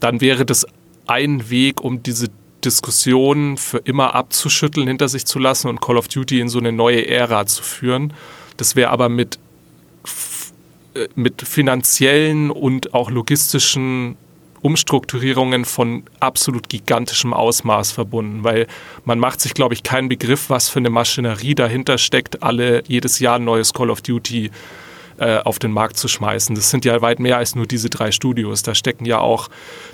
dann wäre das ein Weg, um diese Diskussion für immer abzuschütteln, hinter sich zu lassen und Call of Duty in so eine neue Ära zu führen. Das wäre aber mit, äh, mit finanziellen und auch logistischen Umstrukturierungen von absolut gigantischem Ausmaß verbunden, weil man macht sich, glaube ich, keinen Begriff, was für eine Maschinerie dahinter steckt, alle jedes Jahr ein neues Call of Duty äh, auf den Markt zu schmeißen. Das sind ja weit mehr als nur diese drei Studios. Da stecken ja auch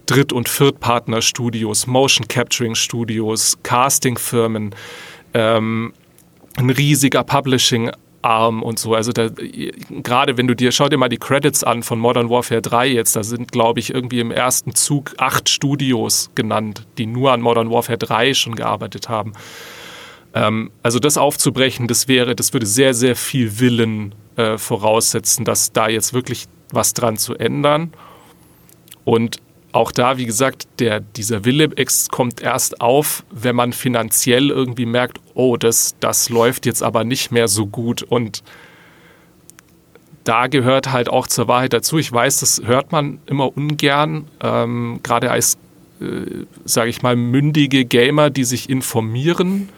Dritt- und Viertpartner-Studios, Motion Capturing-Studios, Casting-Firmen, ähm, ein riesiger Publishing arm und so. Also da, gerade wenn du dir, schau dir mal die Credits an von Modern Warfare 3 jetzt, da sind, glaube ich, irgendwie im ersten Zug acht Studios genannt, die nur an Modern Warfare 3 schon gearbeitet haben. Ähm, also das aufzubrechen, das wäre, das würde sehr, sehr viel Willen äh, voraussetzen, dass da jetzt wirklich was dran zu ändern. Und auch da, wie gesagt, der, dieser Wille kommt erst auf, wenn man finanziell irgendwie merkt, oh, das, das läuft jetzt aber nicht mehr so gut. Und da gehört halt auch zur Wahrheit dazu. Ich weiß, das hört man immer ungern, ähm, gerade als, äh, sage ich mal, mündige Gamer, die sich informieren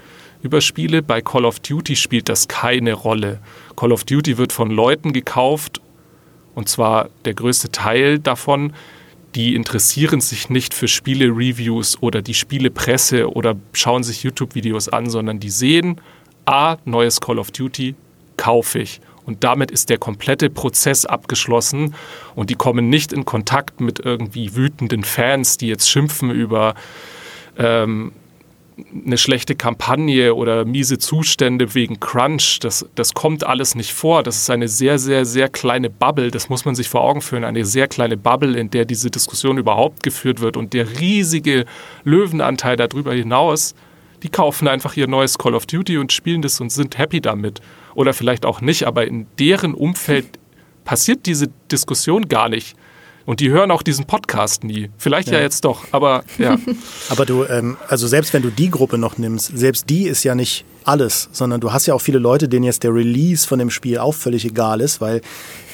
über Spiele. Bei Call of Duty spielt das keine Rolle. Call of Duty wird von Leuten gekauft, und zwar der größte Teil davon, die interessieren sich nicht für Spiele-Reviews oder die Spielepresse oder schauen sich YouTube-Videos an, sondern die sehen, a, neues Call of Duty, kaufe ich. Und damit ist der komplette Prozess abgeschlossen und die kommen nicht in Kontakt mit irgendwie wütenden Fans, die jetzt schimpfen über ähm, eine schlechte Kampagne oder miese Zustände wegen Crunch, das, das kommt alles nicht vor. Das ist eine sehr, sehr, sehr kleine Bubble, das muss man sich vor Augen führen, eine sehr kleine Bubble, in der diese Diskussion überhaupt geführt wird. Und der riesige Löwenanteil darüber hinaus, die kaufen einfach ihr neues Call of Duty und spielen das und sind happy damit. Oder vielleicht auch nicht, aber in deren Umfeld passiert diese Diskussion gar nicht. Und die hören auch diesen Podcast nie. Vielleicht ja, ja jetzt doch, aber ja. aber du, ähm, also selbst wenn du die Gruppe noch nimmst, selbst die ist ja nicht alles, sondern du hast ja auch viele Leute, denen jetzt der Release von dem Spiel auch völlig egal ist, weil,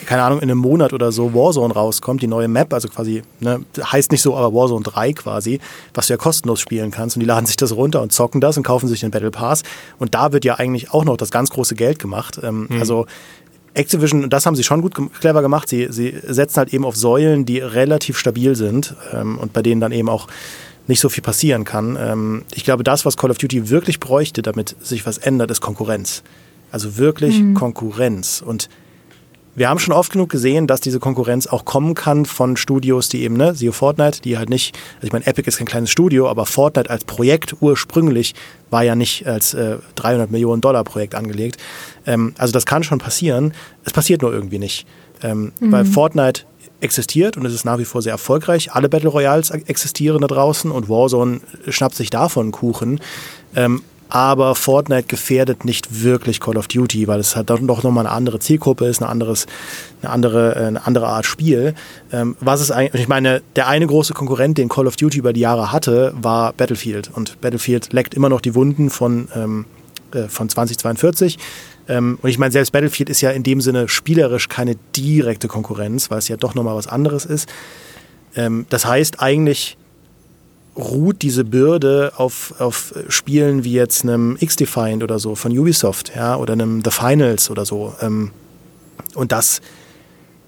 keine Ahnung, in einem Monat oder so Warzone rauskommt, die neue Map, also quasi, ne, heißt nicht so, aber Warzone 3 quasi, was du ja kostenlos spielen kannst und die laden sich das runter und zocken das und kaufen sich den Battle Pass und da wird ja eigentlich auch noch das ganz große Geld gemacht. Ähm, mhm. Also Activision, das haben sie schon gut clever gemacht. Sie, sie setzen halt eben auf Säulen, die relativ stabil sind ähm, und bei denen dann eben auch nicht so viel passieren kann. Ähm, ich glaube, das, was Call of Duty wirklich bräuchte, damit sich was ändert, ist Konkurrenz. Also wirklich mhm. Konkurrenz. Und wir haben schon oft genug gesehen, dass diese Konkurrenz auch kommen kann von Studios, die eben, ne, siehe Fortnite, die halt nicht, also ich meine, Epic ist kein kleines Studio, aber Fortnite als Projekt ursprünglich war ja nicht als äh, 300 Millionen Dollar Projekt angelegt. Ähm, also das kann schon passieren. Es passiert nur irgendwie nicht. Ähm, mhm. Weil Fortnite existiert und es ist nach wie vor sehr erfolgreich. Alle Battle Royals existieren da draußen und Warzone schnappt sich davon Kuchen. Ähm, aber Fortnite gefährdet nicht wirklich Call of Duty, weil es halt doch nochmal eine andere Zielgruppe ist, eine, anderes, eine, andere, äh, eine andere Art Spiel. Ähm, was ist eigentlich, ich meine, der eine große Konkurrent, den Call of Duty über die Jahre hatte, war Battlefield. Und Battlefield leckt immer noch die Wunden von, ähm, äh, von 2042. Ähm, und ich meine, selbst Battlefield ist ja in dem Sinne spielerisch keine direkte Konkurrenz, weil es ja doch nochmal was anderes ist. Ähm, das heißt eigentlich, ruht diese Bürde auf, auf Spielen wie jetzt einem X-Defiant oder so von Ubisoft, ja, oder einem The Finals oder so. Ähm, und das,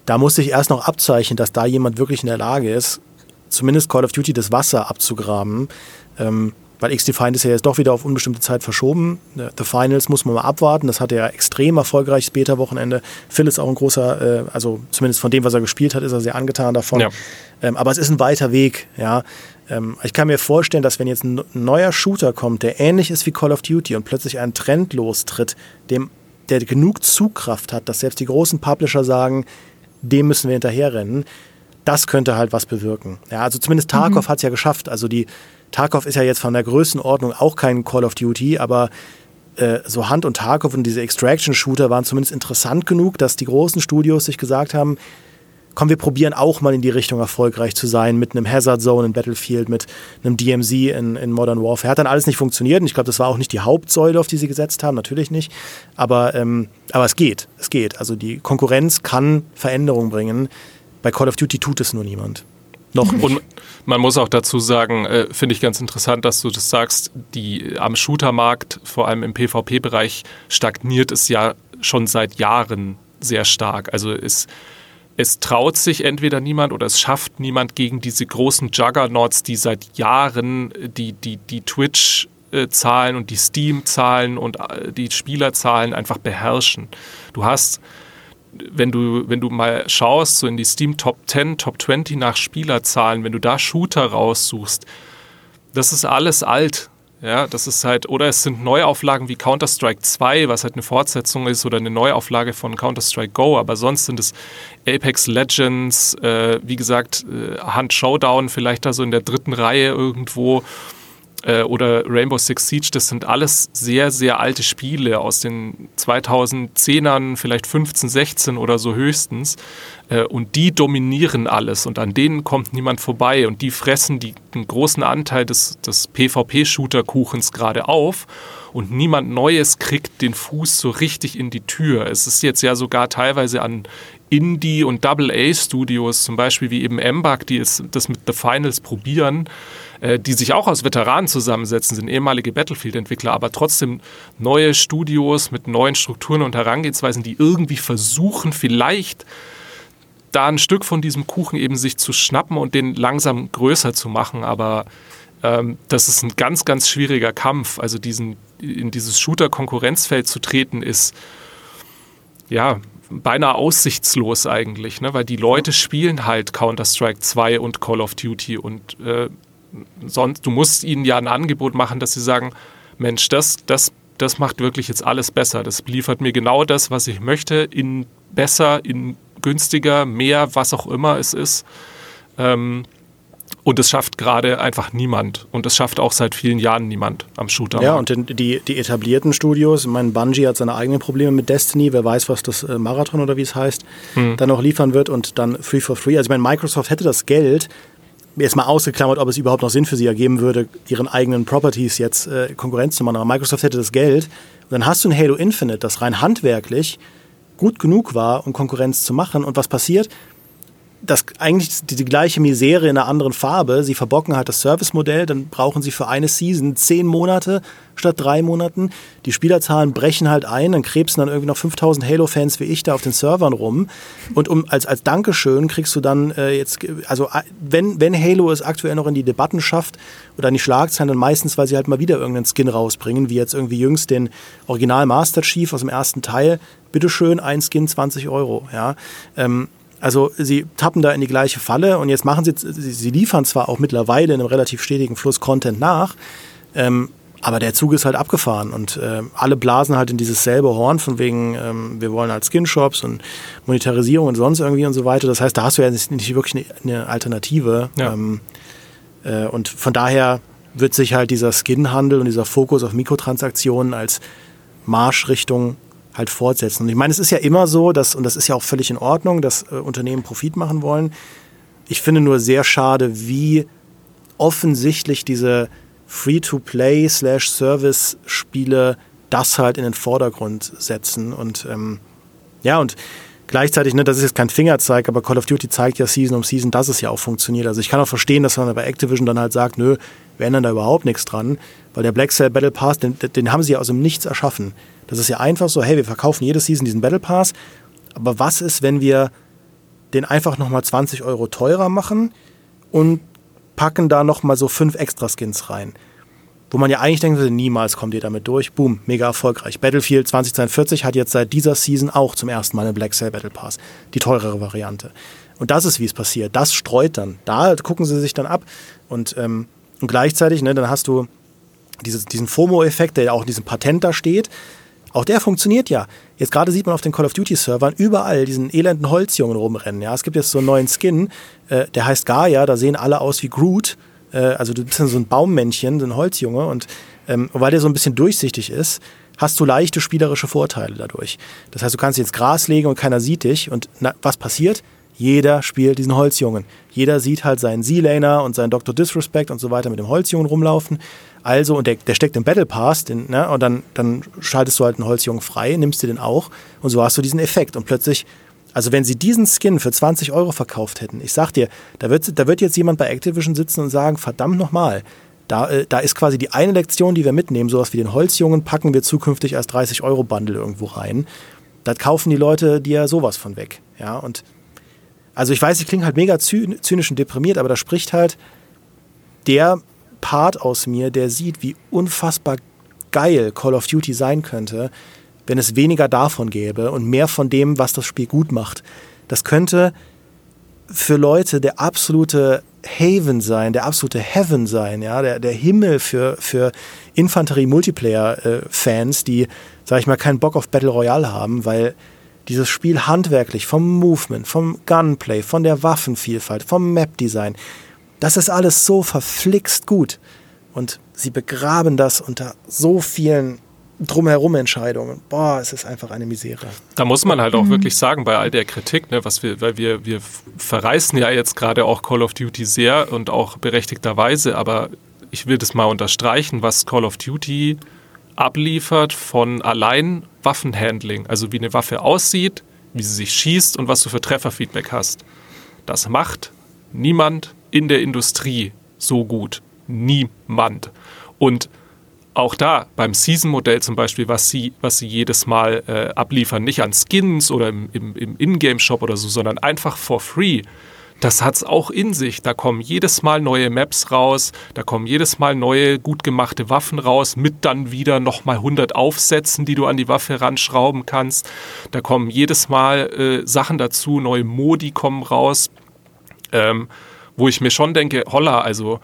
da muss sich erst noch abzeichnen, dass da jemand wirklich in der Lage ist, zumindest Call of Duty das Wasser abzugraben. Ähm, weil X-Defiant ist ja jetzt doch wieder auf unbestimmte Zeit verschoben. The Finals muss man mal abwarten. Das hatte ja extrem erfolgreiches Beta-Wochenende. Phil ist auch ein großer, äh, also zumindest von dem, was er gespielt hat, ist er sehr angetan davon. Ja. Ähm, aber es ist ein weiter Weg, ja. Ähm, ich kann mir vorstellen, dass wenn jetzt ein neuer Shooter kommt, der ähnlich ist wie Call of Duty und plötzlich einen Trend lostritt, dem, der genug Zugkraft hat, dass selbst die großen Publisher sagen, dem müssen wir hinterherrennen, das könnte halt was bewirken. Ja, also zumindest Tarkov mhm. hat es ja geschafft. Also die Tarkov ist ja jetzt von der Größenordnung auch kein Call of Duty, aber äh, so Hand und Tarkov und diese Extraction-Shooter waren zumindest interessant genug, dass die großen Studios sich gesagt haben, komm, wir probieren auch mal in die Richtung erfolgreich zu sein mit einem Hazard Zone in Battlefield, mit einem DMZ in, in Modern Warfare. Hat dann alles nicht funktioniert und ich glaube, das war auch nicht die Hauptsäule, auf die sie gesetzt haben, natürlich nicht. Aber, ähm, aber es geht, es geht. Also die Konkurrenz kann Veränderungen bringen. Bei Call of Duty tut es nur niemand. Noch nicht. Und man muss auch dazu sagen, äh, finde ich ganz interessant, dass du das sagst, die am Shootermarkt, vor allem im PvP-Bereich, stagniert es ja schon seit Jahren sehr stark. Also es es traut sich entweder niemand oder es schafft niemand gegen diese großen Juggernauts, die seit Jahren die, die, die Twitch-Zahlen und die Steam-Zahlen und äh, die Spielerzahlen einfach beherrschen. Du hast, wenn du, wenn du mal schaust, so in die Steam Top 10, Top 20 nach Spielerzahlen, wenn du da Shooter raussuchst, das ist alles alt. Ja, das ist halt, oder es sind Neuauflagen wie Counter-Strike 2, was halt eine Fortsetzung ist, oder eine Neuauflage von Counter-Strike Go, aber sonst sind es Apex Legends, äh, wie gesagt, äh, Hunt Showdown vielleicht da so in der dritten Reihe irgendwo äh, oder Rainbow Six Siege, das sind alles sehr, sehr alte Spiele aus den 2010ern, vielleicht 15, 16 oder so höchstens. Äh, und die dominieren alles. Und an denen kommt niemand vorbei. Und die fressen die, den großen Anteil des, des PvP-Shooter-Kuchens gerade auf. Und niemand Neues kriegt den Fuß so richtig in die Tür. Es ist jetzt ja sogar teilweise an Indie- und Double-A-Studios, zum Beispiel wie eben Mbug, die es, das mit The Finals probieren, äh, die sich auch aus Veteranen zusammensetzen, sind ehemalige Battlefield-Entwickler, aber trotzdem neue Studios mit neuen Strukturen und Herangehensweisen, die irgendwie versuchen, vielleicht da ein Stück von diesem Kuchen eben sich zu schnappen und den langsam größer zu machen. Aber ähm, das ist ein ganz, ganz schwieriger Kampf. Also diesen, in dieses Shooter-Konkurrenzfeld zu treten, ist ja beinahe aussichtslos eigentlich, ne? weil die Leute spielen halt Counter-Strike 2 und Call of Duty und äh, sonst, du musst ihnen ja ein Angebot machen, dass sie sagen, Mensch, das, das, das macht wirklich jetzt alles besser. Das liefert mir genau das, was ich möchte, in besser, in günstiger, mehr, was auch immer es ist. Ähm, und es schafft gerade einfach niemand. Und es schafft auch seit vielen Jahren niemand am Shooter. Ja, und die, die etablierten Studios, ich meine, Bungie hat seine eigenen Probleme mit Destiny, wer weiß, was das äh, Marathon oder wie es heißt, hm. dann noch liefern wird und dann Free for Free. Also ich meine, Microsoft hätte das Geld, jetzt mal ausgeklammert, ob es überhaupt noch Sinn für sie ergeben würde, ihren eigenen Properties jetzt äh, Konkurrenz zu machen. Aber Microsoft hätte das Geld. Und dann hast du ein Halo Infinite, das rein handwerklich gut genug war, um Konkurrenz zu machen. Und was passiert? Das eigentlich die, die, gleiche Misere in einer anderen Farbe. Sie verbocken halt das Service-Modell, dann brauchen sie für eine Season zehn Monate statt drei Monaten. Die Spielerzahlen brechen halt ein, dann krebsen dann irgendwie noch 5000 Halo-Fans wie ich da auf den Servern rum. Und um, als, als Dankeschön kriegst du dann äh, jetzt, also äh, wenn, wenn Halo es aktuell noch in die Debatten schafft oder in die Schlagzeilen, dann meistens, weil sie halt mal wieder irgendeinen Skin rausbringen, wie jetzt irgendwie jüngst den Original Master Chief aus dem ersten Teil. Bitteschön, ein Skin 20 Euro. Ja. Ähm, also sie tappen da in die gleiche Falle und jetzt machen sie, sie liefern zwar auch mittlerweile in einem relativ stetigen Fluss Content nach, ähm, aber der Zug ist halt abgefahren und äh, alle blasen halt in dieses selbe Horn von wegen, ähm, wir wollen halt Skinshops und Monetarisierung und sonst irgendwie und so weiter. Das heißt, da hast du ja nicht, wirklich eine, eine Alternative. Ja. Ähm, äh, und von daher wird sich halt dieser Skinhandel und dieser Fokus auf Mikrotransaktionen als Marschrichtung halt fortsetzen. Und ich meine, es ist ja immer so, dass, und das ist ja auch völlig in Ordnung, dass äh, Unternehmen Profit machen wollen. Ich finde nur sehr schade, wie offensichtlich diese Free-to-Play slash Service-Spiele das halt in den Vordergrund setzen. Und ähm, ja, und gleichzeitig, ne, das ist jetzt kein Fingerzeig, aber Call of Duty zeigt ja Season um Season, dass es ja auch funktioniert. Also ich kann auch verstehen, dass man bei Activision dann halt sagt, nö, wir ändern da überhaupt nichts dran, weil der Black Cell Battle Pass, den, den haben sie ja aus dem Nichts erschaffen. Das ist ja einfach so, hey, wir verkaufen jede Season diesen Battle Pass, aber was ist, wenn wir den einfach nochmal 20 Euro teurer machen und packen da nochmal so fünf extra Skins rein? Wo man ja eigentlich denkt, niemals kommt ihr damit durch. Boom, mega erfolgreich. Battlefield 2042 hat jetzt seit dieser Season auch zum ersten Mal einen Black Cell Battle Pass. Die teurere Variante. Und das ist, wie es passiert. Das streut dann. Da gucken sie sich dann ab. Und, ähm, und gleichzeitig, ne, dann hast du dieses, diesen FOMO-Effekt, der ja auch in diesem Patent da steht. Auch der funktioniert ja. Jetzt gerade sieht man auf den Call of Duty Servern überall diesen elenden Holzjungen rumrennen. Ja, es gibt jetzt so einen neuen Skin, äh, der heißt Gaia. Da sehen alle aus wie Groot. Äh, also du bist so ein Baummännchen, so ein Holzjunge. Und ähm, weil der so ein bisschen durchsichtig ist, hast du leichte spielerische Vorteile dadurch. Das heißt, du kannst jetzt Gras legen und keiner sieht dich. Und na, was passiert? Jeder spielt diesen Holzjungen. Jeder sieht halt seinen Z-Laner und seinen Dr. Disrespect und so weiter mit dem Holzjungen rumlaufen. Also, und der, der steckt im Battle Pass, den, ne, und dann, dann schaltest du halt einen Holzjungen frei, nimmst dir den auch und so hast du diesen Effekt. Und plötzlich, also wenn sie diesen Skin für 20 Euro verkauft hätten, ich sag dir, da wird, da wird jetzt jemand bei Activision sitzen und sagen, verdammt nochmal, da, äh, da ist quasi die eine Lektion, die wir mitnehmen, sowas wie den Holzjungen, packen wir zukünftig als 30-Euro-Bundle irgendwo rein. Da kaufen die Leute dir sowas von weg. Ja, und also ich weiß, ich klinge halt mega zynisch und deprimiert, aber da spricht halt der Part aus mir, der sieht, wie unfassbar geil Call of Duty sein könnte, wenn es weniger davon gäbe und mehr von dem, was das Spiel gut macht. Das könnte für Leute der absolute Haven sein, der absolute Heaven sein, ja, der, der Himmel für, für Infanterie-Multiplayer-Fans, die, sag ich mal, keinen Bock auf Battle Royale haben, weil dieses Spiel handwerklich, vom Movement, vom Gunplay, von der Waffenvielfalt, vom Map-Design, das ist alles so verflixt gut. Und sie begraben das unter so vielen drumherum Entscheidungen. Boah, es ist einfach eine Misere. Da muss man halt auch mhm. wirklich sagen, bei all der Kritik, ne, was wir, weil wir, wir verreißen ja jetzt gerade auch Call of Duty sehr und auch berechtigterweise, aber ich will das mal unterstreichen, was Call of Duty abliefert von allein Waffenhandling, also wie eine Waffe aussieht, wie sie sich schießt und was du für Trefferfeedback hast. Das macht niemand in der Industrie so gut. Niemand. Und auch da beim Season-Modell zum Beispiel, was sie, was sie jedes Mal äh, abliefern, nicht an Skins oder im, im, im Ingame-Shop oder so, sondern einfach for free. Das hat es auch in sich. Da kommen jedes Mal neue Maps raus, da kommen jedes Mal neue, gut gemachte Waffen raus, mit dann wieder nochmal 100 Aufsätzen, die du an die Waffe ranschrauben kannst. Da kommen jedes Mal äh, Sachen dazu, neue Modi kommen raus. Ähm, wo ich mir schon denke, holla, also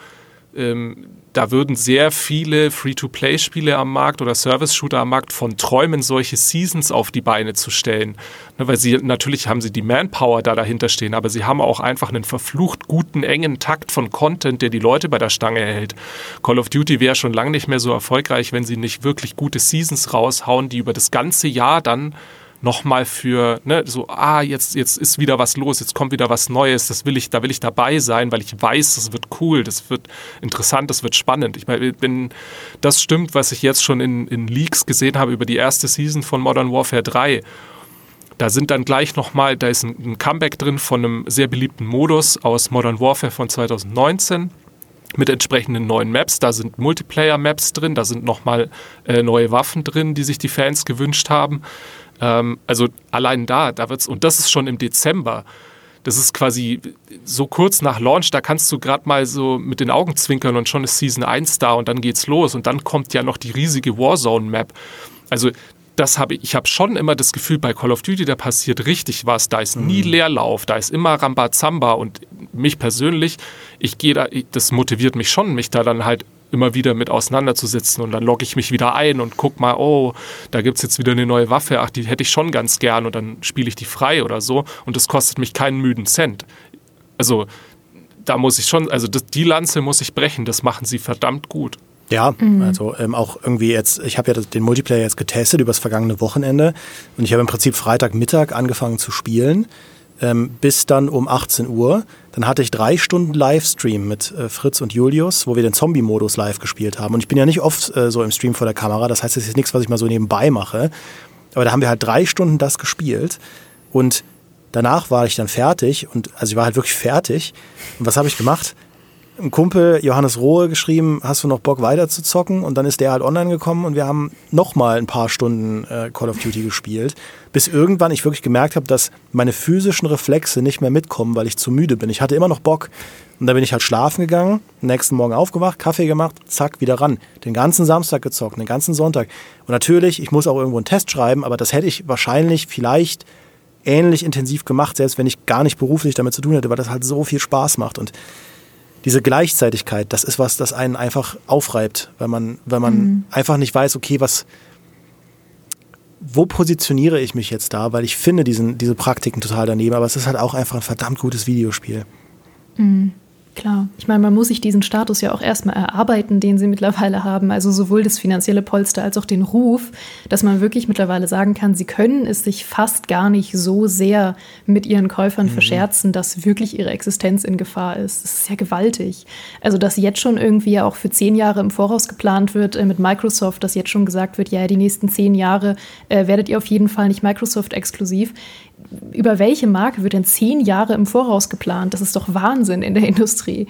ähm, da würden sehr viele Free-to-Play-Spiele am Markt oder Service-Shooter am Markt von träumen, solche Seasons auf die Beine zu stellen. Ne, weil sie natürlich haben sie die Manpower da dahinter stehen, aber sie haben auch einfach einen verflucht guten, engen Takt von Content, der die Leute bei der Stange hält. Call of Duty wäre schon lange nicht mehr so erfolgreich, wenn sie nicht wirklich gute Seasons raushauen, die über das ganze Jahr dann nochmal für, ne, so, ah, jetzt, jetzt ist wieder was los, jetzt kommt wieder was Neues, das will ich, da will ich dabei sein, weil ich weiß, das wird cool, das wird interessant, das wird spannend. Ich meine, wenn das stimmt, was ich jetzt schon in, in Leaks gesehen habe über die erste Season von Modern Warfare 3, da sind dann gleich nochmal, da ist ein, ein Comeback drin von einem sehr beliebten Modus aus Modern Warfare von 2019 mit entsprechenden neuen Maps. Da sind Multiplayer-Maps drin, da sind nochmal äh, neue Waffen drin, die sich die Fans gewünscht haben. Ähm, also allein da, da wird's, und das ist schon im Dezember. Das ist quasi so kurz nach Launch, da kannst du gerade mal so mit den Augen zwinkern und schon ist Season 1 da und dann geht's los. Und dann kommt ja noch die riesige Warzone-Map. Also das habe ich, ich habe schon immer das Gefühl, bei Call of Duty, da passiert richtig was. Da ist nie mhm. Leerlauf, da ist immer Rambazamba und mich persönlich, ich gehe da, das motiviert mich schon, mich da dann halt immer wieder mit auseinanderzusetzen und dann logge ich mich wieder ein und guck mal, oh, da gibt es jetzt wieder eine neue Waffe, ach, die hätte ich schon ganz gern und dann spiele ich die frei oder so und das kostet mich keinen müden Cent. Also da muss ich schon, also das, die Lanze muss ich brechen, das machen sie verdammt gut. Ja, mhm. also ähm, auch irgendwie jetzt, ich habe ja den Multiplayer jetzt getestet übers vergangene Wochenende und ich habe im Prinzip Freitagmittag angefangen zu spielen, ähm, bis dann um 18 Uhr. Dann hatte ich drei Stunden Livestream mit äh, Fritz und Julius, wo wir den Zombie-Modus live gespielt haben. Und ich bin ja nicht oft äh, so im Stream vor der Kamera, das heißt, es ist nichts, was ich mal so nebenbei mache. Aber da haben wir halt drei Stunden das gespielt und danach war ich dann fertig und also ich war halt wirklich fertig. Und was habe ich gemacht? Ein Kumpel, Johannes Rohe, geschrieben, hast du noch Bock weiter zu zocken? Und dann ist der halt online gekommen und wir haben nochmal ein paar Stunden äh, Call of Duty gespielt, bis irgendwann ich wirklich gemerkt habe, dass meine physischen Reflexe nicht mehr mitkommen, weil ich zu müde bin. Ich hatte immer noch Bock und dann bin ich halt schlafen gegangen, nächsten Morgen aufgewacht, Kaffee gemacht, zack, wieder ran. Den ganzen Samstag gezockt, den ganzen Sonntag. Und natürlich, ich muss auch irgendwo einen Test schreiben, aber das hätte ich wahrscheinlich vielleicht ähnlich intensiv gemacht, selbst wenn ich gar nicht beruflich damit zu tun hätte, weil das halt so viel Spaß macht. Und diese Gleichzeitigkeit, das ist was, das einen einfach aufreibt, wenn man, wenn man mhm. einfach nicht weiß, okay, was, wo positioniere ich mich jetzt da, weil ich finde diesen, diese Praktiken total daneben, aber es ist halt auch einfach ein verdammt gutes Videospiel. Mhm. Klar, ich meine, man muss sich diesen Status ja auch erstmal erarbeiten, den sie mittlerweile haben. Also sowohl das finanzielle Polster als auch den Ruf, dass man wirklich mittlerweile sagen kann, sie können es sich fast gar nicht so sehr mit ihren Käufern mhm. verscherzen, dass wirklich ihre Existenz in Gefahr ist. Das ist ja gewaltig. Also, dass jetzt schon irgendwie ja auch für zehn Jahre im Voraus geplant wird äh, mit Microsoft, dass jetzt schon gesagt wird, ja, die nächsten zehn Jahre äh, werdet ihr auf jeden Fall nicht Microsoft exklusiv über welche Marke wird denn zehn Jahre im Voraus geplant? Das ist doch Wahnsinn in der Industrie.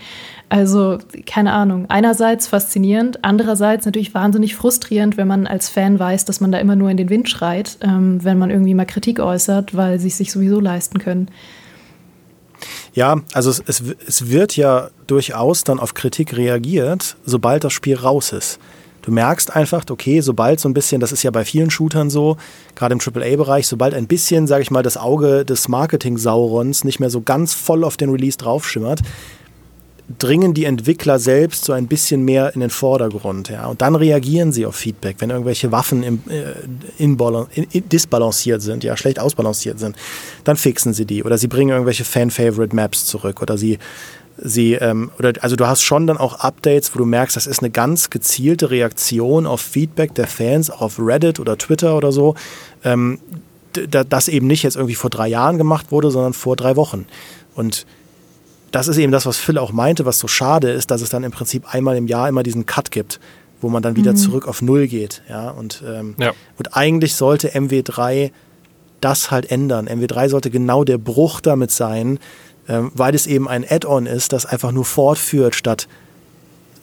Also, keine Ahnung. Einerseits faszinierend, andererseits natürlich wahnsinnig frustrierend, wenn man als Fan weiß, dass man da immer nur in den Wind schreit, ähm, wenn man irgendwie mal Kritik äußert, weil sie es sich sowieso leisten können. Ja, also es, es, es wird ja durchaus dann auf Kritik reagiert, sobald das Spiel raus ist. Du merkst einfach, okay, sobald so ein bisschen, das ist ja bei vielen Shootern so, gerade im AAA-Bereich, sobald ein bisschen, sage ich mal, das Auge des Marketing-Saurons nicht mehr so ganz voll auf den Release draufschimmert, dringen die Entwickler selbst so ein bisschen mehr in den Vordergrund. Ja? Und dann reagieren sie auf Feedback, wenn irgendwelche Waffen im, äh, in, in, disbalanciert sind, ja, schlecht ausbalanciert sind, dann fixen sie die. Oder sie bringen irgendwelche Fan-Favorite-Maps zurück. Oder sie sie, ähm, oder also du hast schon dann auch Updates, wo du merkst, das ist eine ganz gezielte Reaktion auf Feedback der Fans, auch auf Reddit oder Twitter oder so, ähm, das eben nicht jetzt irgendwie vor drei Jahren gemacht wurde, sondern vor drei Wochen. Und das ist eben das, was Phil auch meinte, was so schade ist, dass es dann im Prinzip einmal im Jahr immer diesen Cut gibt, wo man dann wieder mhm. zurück auf Null geht. Ja? Und, ähm, ja. und eigentlich sollte MW3 das halt ändern. MW3 sollte genau der Bruch damit sein, ähm, weil es eben ein Add-on ist, das einfach nur fortführt, statt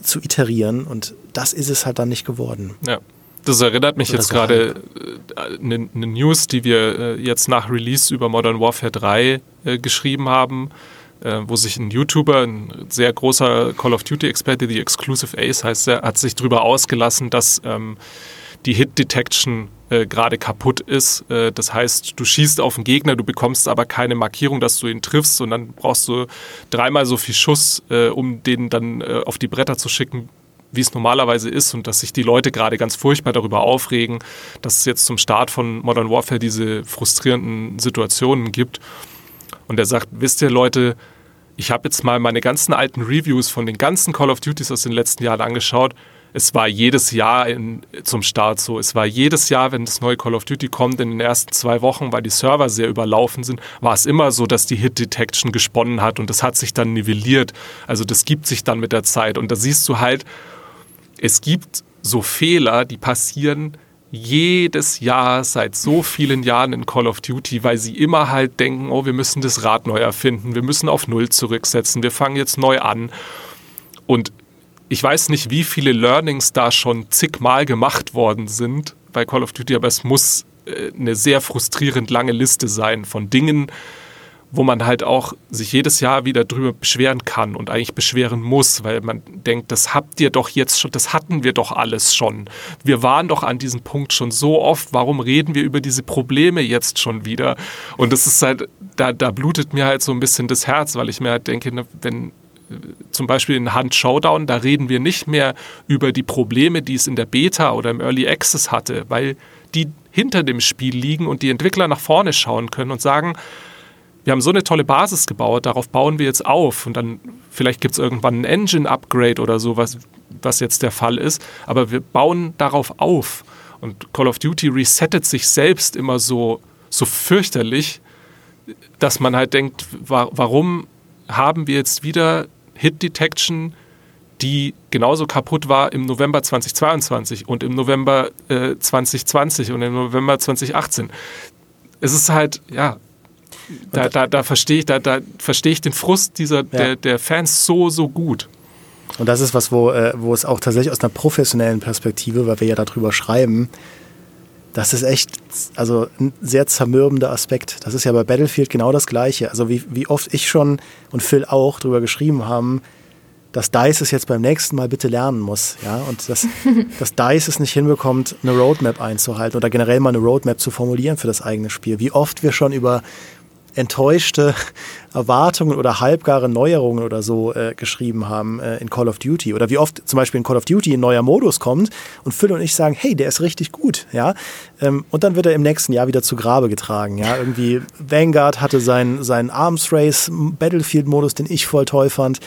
zu iterieren. Und das ist es halt dann nicht geworden. Ja. Das erinnert mich Oder jetzt gerade eine, äh, eine News, die wir äh, jetzt nach Release über Modern Warfare 3 äh, geschrieben haben, äh, wo sich ein YouTuber, ein sehr großer Call of Duty-Experte, die Exclusive Ace heißt er, hat sich darüber ausgelassen, dass ähm, die Hit Detection äh, gerade kaputt ist. Äh, das heißt, du schießt auf den Gegner, du bekommst aber keine Markierung, dass du ihn triffst und dann brauchst du dreimal so viel Schuss, äh, um den dann äh, auf die Bretter zu schicken, wie es normalerweise ist und dass sich die Leute gerade ganz furchtbar darüber aufregen, dass es jetzt zum Start von Modern Warfare diese frustrierenden Situationen gibt. Und er sagt, wisst ihr Leute, ich habe jetzt mal meine ganzen alten Reviews von den ganzen Call of Duties aus den letzten Jahren angeschaut es war jedes Jahr in, zum Start so. Es war jedes Jahr, wenn das neue Call of Duty kommt, in den ersten zwei Wochen, weil die Server sehr überlaufen sind, war es immer so, dass die Hit Detection gesponnen hat und das hat sich dann nivelliert. Also das gibt sich dann mit der Zeit. Und da siehst du halt, es gibt so Fehler, die passieren jedes Jahr seit so vielen Jahren in Call of Duty, weil sie immer halt denken, oh, wir müssen das Rad neu erfinden, wir müssen auf Null zurücksetzen, wir fangen jetzt neu an. Und ich weiß nicht, wie viele Learnings da schon zigmal gemacht worden sind bei Call of Duty, aber es muss äh, eine sehr frustrierend lange Liste sein von Dingen, wo man halt auch sich jedes Jahr wieder drüber beschweren kann und eigentlich beschweren muss, weil man denkt, das habt ihr doch jetzt schon, das hatten wir doch alles schon. Wir waren doch an diesem Punkt schon so oft, warum reden wir über diese Probleme jetzt schon wieder? Und das ist halt, da, da blutet mir halt so ein bisschen das Herz, weil ich mir halt denke, wenn zum Beispiel in Hand Showdown, da reden wir nicht mehr über die Probleme, die es in der Beta oder im Early Access hatte, weil die hinter dem Spiel liegen und die Entwickler nach vorne schauen können und sagen, wir haben so eine tolle Basis gebaut, darauf bauen wir jetzt auf und dann vielleicht gibt es irgendwann ein Engine-Upgrade oder so, was, was jetzt der Fall ist, aber wir bauen darauf auf. Und Call of Duty resettet sich selbst immer so, so fürchterlich, dass man halt denkt, wa warum haben wir jetzt wieder Hit Detection, die genauso kaputt war im November 2022 und im November äh, 2020 und im November 2018. Es ist halt, ja, da, da, da verstehe ich, da, da versteh ich den Frust dieser, ja. der, der Fans so, so gut. Und das ist was, wo, äh, wo es auch tatsächlich aus einer professionellen Perspektive, weil wir ja darüber schreiben, das ist echt also ein sehr zermürbender Aspekt. Das ist ja bei Battlefield genau das Gleiche. Also wie, wie oft ich schon und Phil auch darüber geschrieben haben, dass DICE es jetzt beim nächsten Mal bitte lernen muss. Ja? Und dass, dass DICE es nicht hinbekommt, eine Roadmap einzuhalten oder generell mal eine Roadmap zu formulieren für das eigene Spiel. Wie oft wir schon über enttäuschte Erwartungen oder halbgare Neuerungen oder so äh, geschrieben haben äh, in Call of Duty. Oder wie oft zum Beispiel in Call of Duty ein neuer Modus kommt und Phil und ich sagen, hey, der ist richtig gut, ja. Ähm, und dann wird er im nächsten Jahr wieder zu Grabe getragen, ja. Irgendwie Vanguard hatte seinen, seinen Arms Race Battlefield-Modus, den ich voll toll fand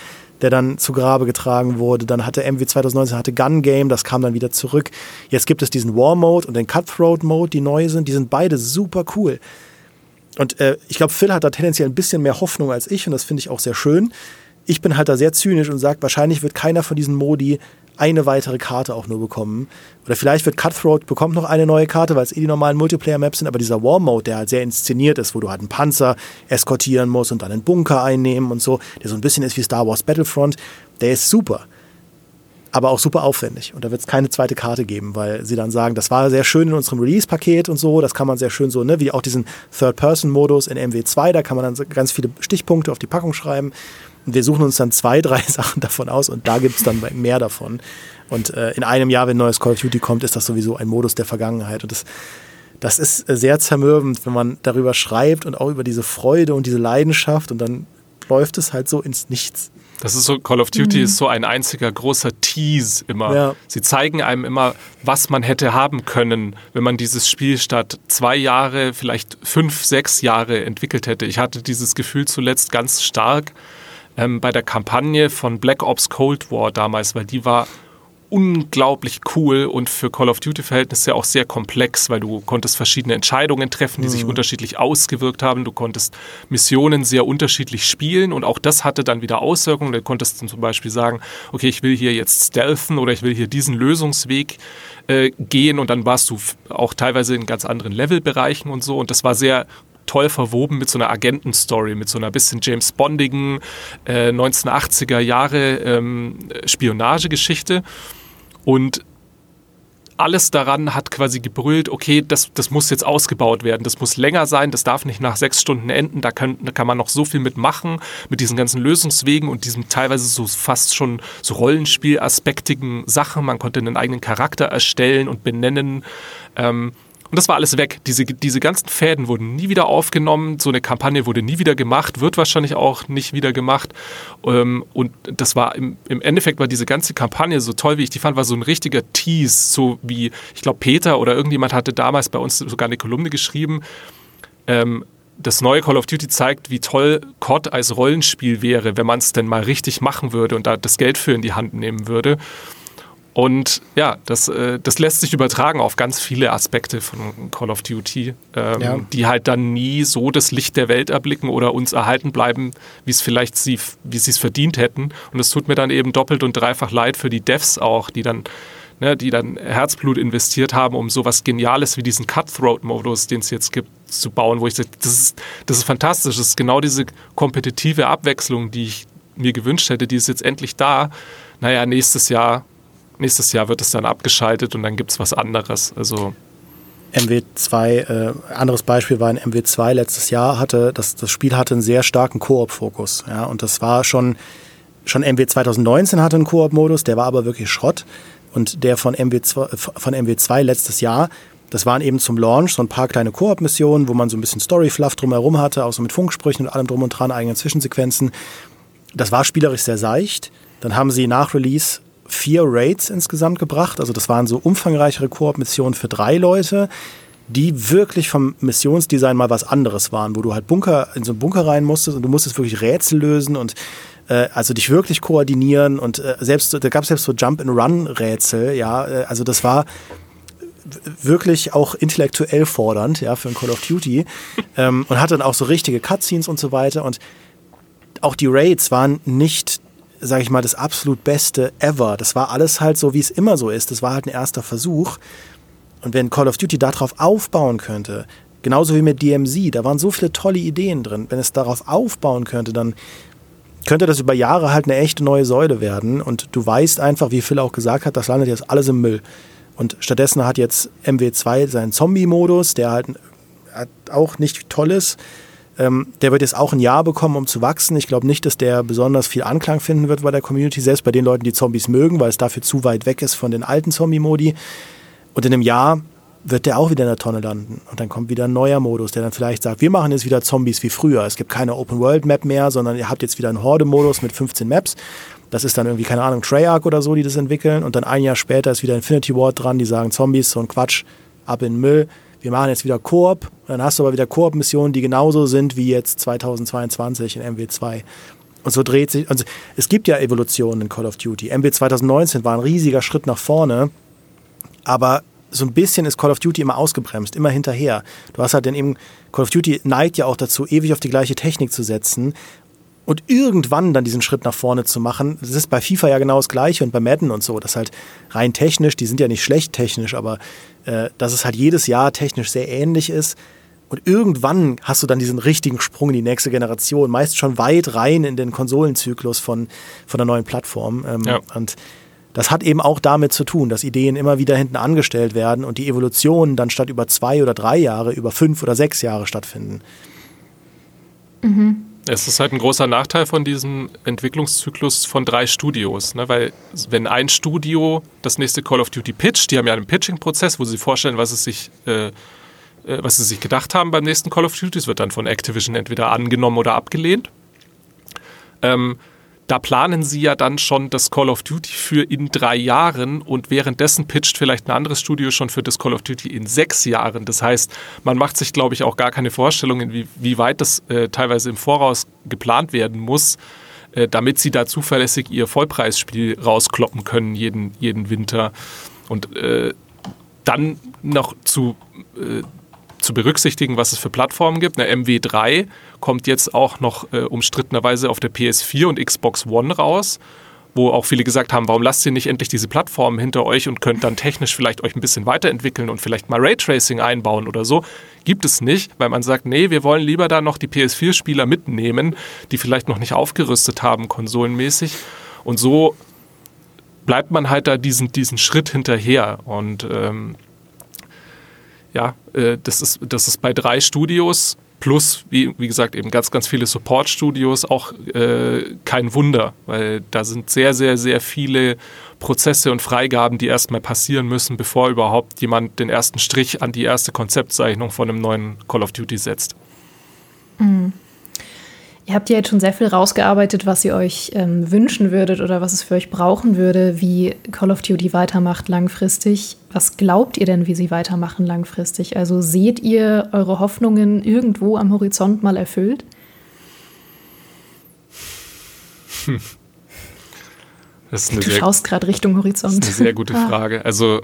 der dann zu Grabe getragen wurde. Dann hatte MW 2019 hatte Gun Game, das kam dann wieder zurück. Jetzt gibt es diesen War Mode und den Cutthroat Mode, die neu sind. Die sind beide super cool. Und äh, ich glaube, Phil hat da tendenziell ein bisschen mehr Hoffnung als ich und das finde ich auch sehr schön. Ich bin halt da sehr zynisch und sage, wahrscheinlich wird keiner von diesen Modi eine weitere Karte auch nur bekommen. Oder vielleicht wird Cutthroat bekommt noch eine neue Karte, weil es eh die normalen Multiplayer-Maps sind, aber dieser War-Mode, der halt sehr inszeniert ist, wo du halt einen Panzer eskortieren musst und dann einen Bunker einnehmen und so, der so ein bisschen ist wie Star Wars Battlefront, der ist super aber auch super aufwendig. Und da wird es keine zweite Karte geben, weil sie dann sagen, das war sehr schön in unserem Release-Paket und so, das kann man sehr schön so, ne, wie auch diesen Third-Person-Modus in MW2, da kann man dann ganz viele Stichpunkte auf die Packung schreiben. Und wir suchen uns dann zwei, drei Sachen davon aus und da gibt es dann mehr davon. Und äh, in einem Jahr, wenn neues Call of Duty kommt, ist das sowieso ein Modus der Vergangenheit. Und das, das ist sehr zermürbend, wenn man darüber schreibt und auch über diese Freude und diese Leidenschaft und dann läuft es halt so ins Nichts. Das ist so, Call of Duty mhm. ist so ein einziger großer Tease immer. Ja. Sie zeigen einem immer, was man hätte haben können, wenn man dieses Spiel statt zwei Jahre, vielleicht fünf, sechs Jahre entwickelt hätte. Ich hatte dieses Gefühl zuletzt ganz stark ähm, bei der Kampagne von Black Ops Cold War damals, weil die war unglaublich cool und für Call of Duty-Verhältnisse auch sehr komplex, weil du konntest verschiedene Entscheidungen treffen, die mhm. sich unterschiedlich ausgewirkt haben. Du konntest Missionen sehr unterschiedlich spielen und auch das hatte dann wieder Auswirkungen. Du konntest zum Beispiel sagen, okay, ich will hier jetzt stealthen oder ich will hier diesen Lösungsweg äh, gehen und dann warst du auch teilweise in ganz anderen Levelbereichen und so und das war sehr toll verwoben mit so einer Agentenstory, mit so einer bisschen James Bondigen äh, 1980er Jahre ähm, Spionagegeschichte. Und alles daran hat quasi gebrüllt, okay, das, das muss jetzt ausgebaut werden, das muss länger sein, das darf nicht nach sechs Stunden enden, da, können, da kann man noch so viel mitmachen, mit diesen ganzen Lösungswegen und diesem teilweise so fast schon so Rollenspielaspektigen Sachen. Man konnte einen eigenen Charakter erstellen und benennen. Ähm, und das war alles weg. Diese, diese ganzen Fäden wurden nie wieder aufgenommen. So eine Kampagne wurde nie wieder gemacht, wird wahrscheinlich auch nicht wieder gemacht. Ähm, und das war im, im Endeffekt war diese ganze Kampagne, so toll wie ich die fand, war so ein richtiger Tease. So wie, ich glaube, Peter oder irgendjemand hatte damals bei uns sogar eine Kolumne geschrieben. Ähm, das neue Call of Duty zeigt, wie toll COD als Rollenspiel wäre, wenn man es denn mal richtig machen würde und da das Geld für in die Hand nehmen würde. Und ja, das, äh, das lässt sich übertragen auf ganz viele Aspekte von Call of Duty, ähm, ja. die halt dann nie so das Licht der Welt erblicken oder uns erhalten bleiben, wie es vielleicht sie, wie sie es verdient hätten. Und es tut mir dann eben doppelt und dreifach leid für die Devs auch, die dann ne, die dann Herzblut investiert haben, um sowas Geniales wie diesen Cutthroat-Modus, den es jetzt gibt, zu bauen, wo ich sage, das ist, das ist fantastisch. Das ist genau diese kompetitive Abwechslung, die ich mir gewünscht hätte, die ist jetzt endlich da. Naja, nächstes Jahr, nächstes Jahr wird es dann abgeschaltet und dann gibt es was anderes. Also MW2, äh, anderes Beispiel war in MW2 letztes Jahr hatte, das, das Spiel hatte einen sehr starken Koop-Fokus. Ja, und das war schon, schon MW 2019 hatte einen Koop-Modus, der war aber wirklich Schrott. Und der von MW2, von MW2 letztes Jahr, das waren eben zum Launch so ein paar kleine Koop-Missionen, wo man so ein bisschen Story-Fluff drumherum hatte, auch so mit Funksprüchen und allem drum und dran, eigenen Zwischensequenzen. Das war spielerisch sehr seicht. Dann haben sie nach Release vier Raids insgesamt gebracht. Also das waren so umfangreichere Koop-Missionen für drei Leute, die wirklich vom Missionsdesign mal was anderes waren, wo du halt Bunker in so einen Bunker rein musstest und du musstest wirklich Rätsel lösen und äh, also dich wirklich koordinieren und äh, selbst da gab es selbst so Jump-and-Run-Rätsel, ja, äh, also das war wirklich auch intellektuell fordernd, ja, für ein Call of Duty ähm, und hatte dann auch so richtige Cutscenes und so weiter und auch die Raids waren nicht sage ich mal, das absolut Beste ever. Das war alles halt so, wie es immer so ist. Das war halt ein erster Versuch. Und wenn Call of Duty darauf aufbauen könnte, genauso wie mit DMZ, da waren so viele tolle Ideen drin. Wenn es darauf aufbauen könnte, dann könnte das über Jahre halt eine echte neue Säule werden. Und du weißt einfach, wie Phil auch gesagt hat, das landet jetzt alles im Müll. Und stattdessen hat jetzt MW2 seinen Zombie-Modus, der halt auch nicht toll ist. Ähm, der wird jetzt auch ein Jahr bekommen, um zu wachsen. Ich glaube nicht, dass der besonders viel Anklang finden wird bei der Community, selbst bei den Leuten, die Zombies mögen, weil es dafür zu weit weg ist von den alten Zombie-Modi. Und in einem Jahr wird der auch wieder in der Tonne landen. Und dann kommt wieder ein neuer Modus, der dann vielleicht sagt, wir machen jetzt wieder Zombies wie früher. Es gibt keine Open-World-Map mehr, sondern ihr habt jetzt wieder einen Horde-Modus mit 15 Maps. Das ist dann irgendwie, keine Ahnung, Treyarch oder so, die das entwickeln. Und dann ein Jahr später ist wieder Infinity Ward dran, die sagen, Zombies, so ein Quatsch, ab in den Müll wir machen jetzt wieder Koop. Dann hast du aber wieder Koop-Missionen, die genauso sind wie jetzt 2022 in MW2. Und so dreht sich, also es gibt ja Evolutionen in Call of Duty. MW 2019 war ein riesiger Schritt nach vorne, aber so ein bisschen ist Call of Duty immer ausgebremst, immer hinterher. Du hast halt dann eben, Call of Duty neigt ja auch dazu, ewig auf die gleiche Technik zu setzen und irgendwann dann diesen Schritt nach vorne zu machen. Das ist bei FIFA ja genau das Gleiche und bei Madden und so. Das halt rein technisch, die sind ja nicht schlecht technisch, aber äh, dass es halt jedes Jahr technisch sehr ähnlich ist. Und irgendwann hast du dann diesen richtigen Sprung in die nächste Generation, meist schon weit rein in den Konsolenzyklus von, von der neuen Plattform. Ähm, ja. Und das hat eben auch damit zu tun, dass Ideen immer wieder hinten angestellt werden und die Evolutionen dann statt über zwei oder drei Jahre über fünf oder sechs Jahre stattfinden. Mhm. Es ist halt ein großer Nachteil von diesem Entwicklungszyklus von drei Studios, ne? weil wenn ein Studio das nächste Call of Duty pitcht, die haben ja einen Pitching-Prozess, wo sie vorstellen, was es sich äh, äh, was sie sich gedacht haben beim nächsten Call of Duty. Es wird dann von Activision entweder angenommen oder abgelehnt. Ähm, da planen sie ja dann schon das Call of Duty für in drei Jahren und währenddessen pitcht vielleicht ein anderes Studio schon für das Call of Duty in sechs Jahren. Das heißt, man macht sich, glaube ich, auch gar keine Vorstellungen, wie, wie weit das äh, teilweise im Voraus geplant werden muss, äh, damit sie da zuverlässig ihr Vollpreisspiel rauskloppen können jeden, jeden Winter. Und äh, dann noch zu äh, zu berücksichtigen, was es für Plattformen gibt. Eine MW3 kommt jetzt auch noch äh, umstrittenerweise auf der PS4 und Xbox One raus, wo auch viele gesagt haben, warum lasst ihr nicht endlich diese Plattformen hinter euch und könnt dann technisch vielleicht euch ein bisschen weiterentwickeln und vielleicht mal Raytracing einbauen oder so. Gibt es nicht, weil man sagt, nee, wir wollen lieber da noch die PS4-Spieler mitnehmen, die vielleicht noch nicht aufgerüstet haben, konsolenmäßig. Und so bleibt man halt da diesen, diesen Schritt hinterher. Und ähm, ja, äh, das, ist, das ist bei drei Studios plus, wie, wie gesagt, eben ganz, ganz viele Support-Studios auch äh, kein Wunder, weil da sind sehr, sehr, sehr viele Prozesse und Freigaben, die erstmal passieren müssen, bevor überhaupt jemand den ersten Strich an die erste Konzeptzeichnung von einem neuen Call of Duty setzt. Mhm. Ihr habt ja jetzt schon sehr viel rausgearbeitet, was ihr euch ähm, wünschen würdet oder was es für euch brauchen würde, wie Call of Duty weitermacht langfristig. Was glaubt ihr denn, wie sie weitermachen langfristig? Also seht ihr eure Hoffnungen irgendwo am Horizont mal erfüllt? Hm. du schaust gerade Richtung Horizont. Das ist eine sehr gute ah. Frage. Also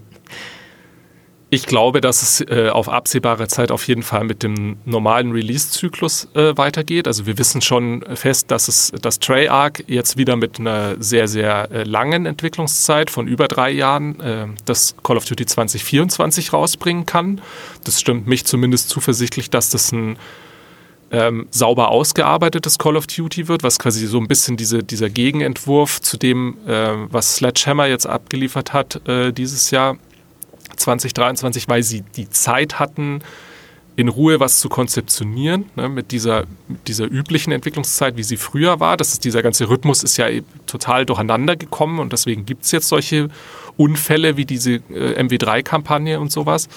Ich glaube, dass es äh, auf absehbare Zeit auf jeden Fall mit dem normalen Release-Zyklus äh, weitergeht. Also wir wissen schon fest, dass es das Treyarch jetzt wieder mit einer sehr, sehr äh, langen Entwicklungszeit von über drei Jahren äh, das Call of Duty 2024 rausbringen kann. Das stimmt mich zumindest zuversichtlich, dass das ein ähm, sauber ausgearbeitetes Call of Duty wird, was quasi so ein bisschen diese, dieser Gegenentwurf zu dem, äh, was Sledgehammer jetzt abgeliefert hat äh, dieses Jahr 2023, weil sie die Zeit hatten, in Ruhe was zu konzeptionieren, ne, mit dieser, dieser üblichen Entwicklungszeit, wie sie früher war. Das ist, dieser ganze Rhythmus ist ja total durcheinander gekommen und deswegen gibt es jetzt solche Unfälle wie diese äh, MW3-Kampagne und sowas.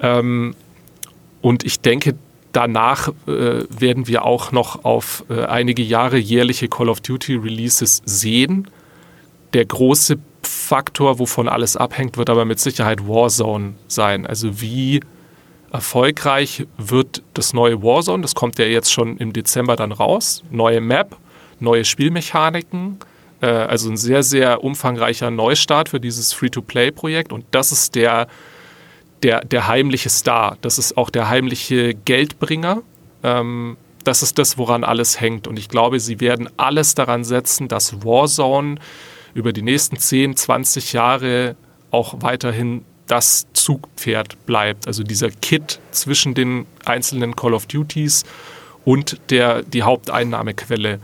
Ähm, und ich denke, danach äh, werden wir auch noch auf äh, einige Jahre jährliche Call of Duty Releases sehen. Der große Faktor, wovon alles abhängt, wird aber mit Sicherheit Warzone sein. Also wie erfolgreich wird das neue Warzone, das kommt ja jetzt schon im Dezember dann raus, neue Map, neue Spielmechaniken, äh, also ein sehr, sehr umfangreicher Neustart für dieses Free-to-Play-Projekt und das ist der, der, der heimliche Star, das ist auch der heimliche Geldbringer. Ähm, das ist das, woran alles hängt. Und ich glaube, sie werden alles daran setzen, dass Warzone über die nächsten 10, 20 Jahre auch weiterhin das Zugpferd bleibt. Also dieser Kit zwischen den einzelnen Call of Duties und der, die Haupteinnahmequelle.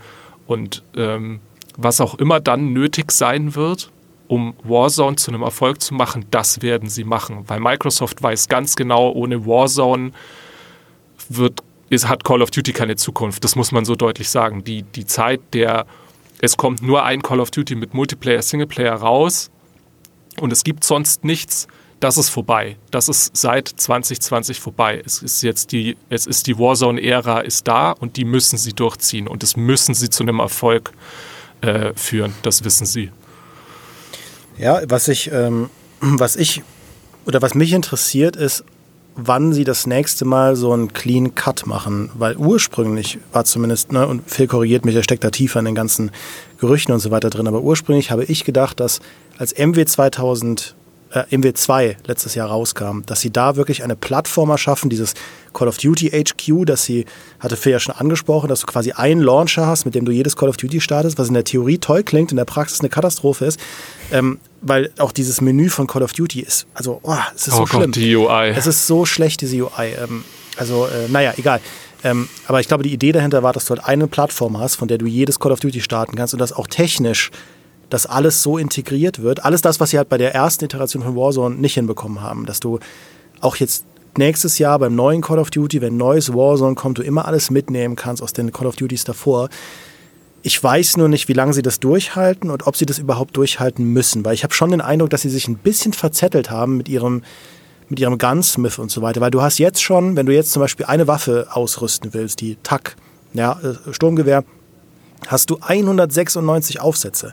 Und ähm, was auch immer dann nötig sein wird, um Warzone zu einem Erfolg zu machen, das werden sie machen. Weil Microsoft weiß ganz genau, ohne Warzone wird, ist, hat Call of Duty keine Zukunft. Das muss man so deutlich sagen. Die, die Zeit der es kommt nur ein Call of Duty mit Multiplayer, Singleplayer raus und es gibt sonst nichts, das ist vorbei. Das ist seit 2020 vorbei. Es ist jetzt die, es ist die Warzone-Ära ist da und die müssen sie durchziehen und das müssen sie zu einem Erfolg äh, führen. Das wissen sie. Ja, was ich, ähm, was ich oder was mich interessiert ist, wann sie das nächste Mal so einen Clean Cut machen. Weil ursprünglich war zumindest, ne, und Phil korrigiert mich, er steckt da tiefer in den ganzen Gerüchten und so weiter drin, aber ursprünglich habe ich gedacht, dass als MW 2000 äh, MW2 letztes Jahr rauskam, dass sie da wirklich eine Plattform erschaffen, dieses Call of Duty HQ, das sie, hatte Phil ja schon angesprochen, dass du quasi einen Launcher hast, mit dem du jedes Call of Duty startest, was in der Theorie toll klingt, in der Praxis eine Katastrophe ist, ähm, weil auch dieses Menü von Call of Duty ist, also, oh, es ist oh so Gott, schlimm. die UI. Es ist so schlecht, diese UI. Ähm, also, äh, naja, egal. Ähm, aber ich glaube, die Idee dahinter war, dass du halt eine Plattform hast, von der du jedes Call of Duty starten kannst und das auch technisch dass alles so integriert wird. Alles das, was sie halt bei der ersten Iteration von Warzone nicht hinbekommen haben. Dass du auch jetzt nächstes Jahr beim neuen Call of Duty, wenn neues Warzone kommt, du immer alles mitnehmen kannst aus den Call of Duties davor. Ich weiß nur nicht, wie lange sie das durchhalten und ob sie das überhaupt durchhalten müssen, weil ich habe schon den Eindruck, dass sie sich ein bisschen verzettelt haben mit ihrem, mit ihrem Gunsmith und so weiter. Weil du hast jetzt schon, wenn du jetzt zum Beispiel eine Waffe ausrüsten willst, die TAC, ja, äh, Sturmgewehr, hast du 196 Aufsätze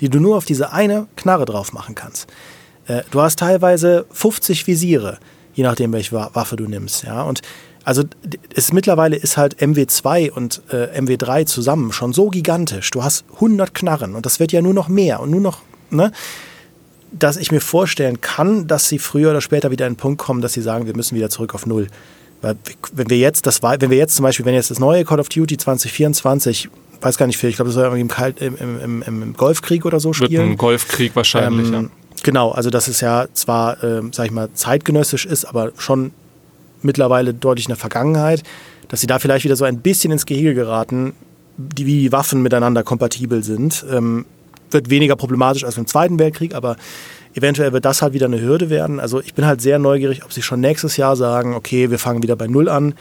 die du nur auf diese eine Knarre drauf machen kannst. Äh, du hast teilweise 50 Visiere, je nachdem, welche Waffe du nimmst. Ja? Und also es mittlerweile ist halt MW2 und äh, MW3 zusammen schon so gigantisch. Du hast 100 Knarren und das wird ja nur noch mehr und nur noch, ne? dass ich mir vorstellen kann, dass sie früher oder später wieder an den Punkt kommen, dass sie sagen, wir müssen wieder zurück auf Null. Weil wenn wir jetzt das, wenn wir jetzt zum Beispiel, wenn jetzt das neue Call of Duty 2024 weiß gar nicht viel, ich glaube, das soll im, Kalt, im, im, im, Golfkrieg oder so spielen. Wird ein Golfkrieg wahrscheinlich, ähm, ja. Genau, also dass es ja zwar, äh, sag ich mal, zeitgenössisch ist, aber schon mittlerweile deutlich in der Vergangenheit, dass sie da vielleicht wieder so ein bisschen ins Gehege geraten, die, wie die Waffen miteinander kompatibel sind. Ähm, wird weniger problematisch als im Zweiten Weltkrieg, aber eventuell wird das halt wieder eine Hürde werden. Also ich bin halt sehr neugierig, ob sie schon nächstes Jahr sagen, okay, wir fangen wieder bei Null an.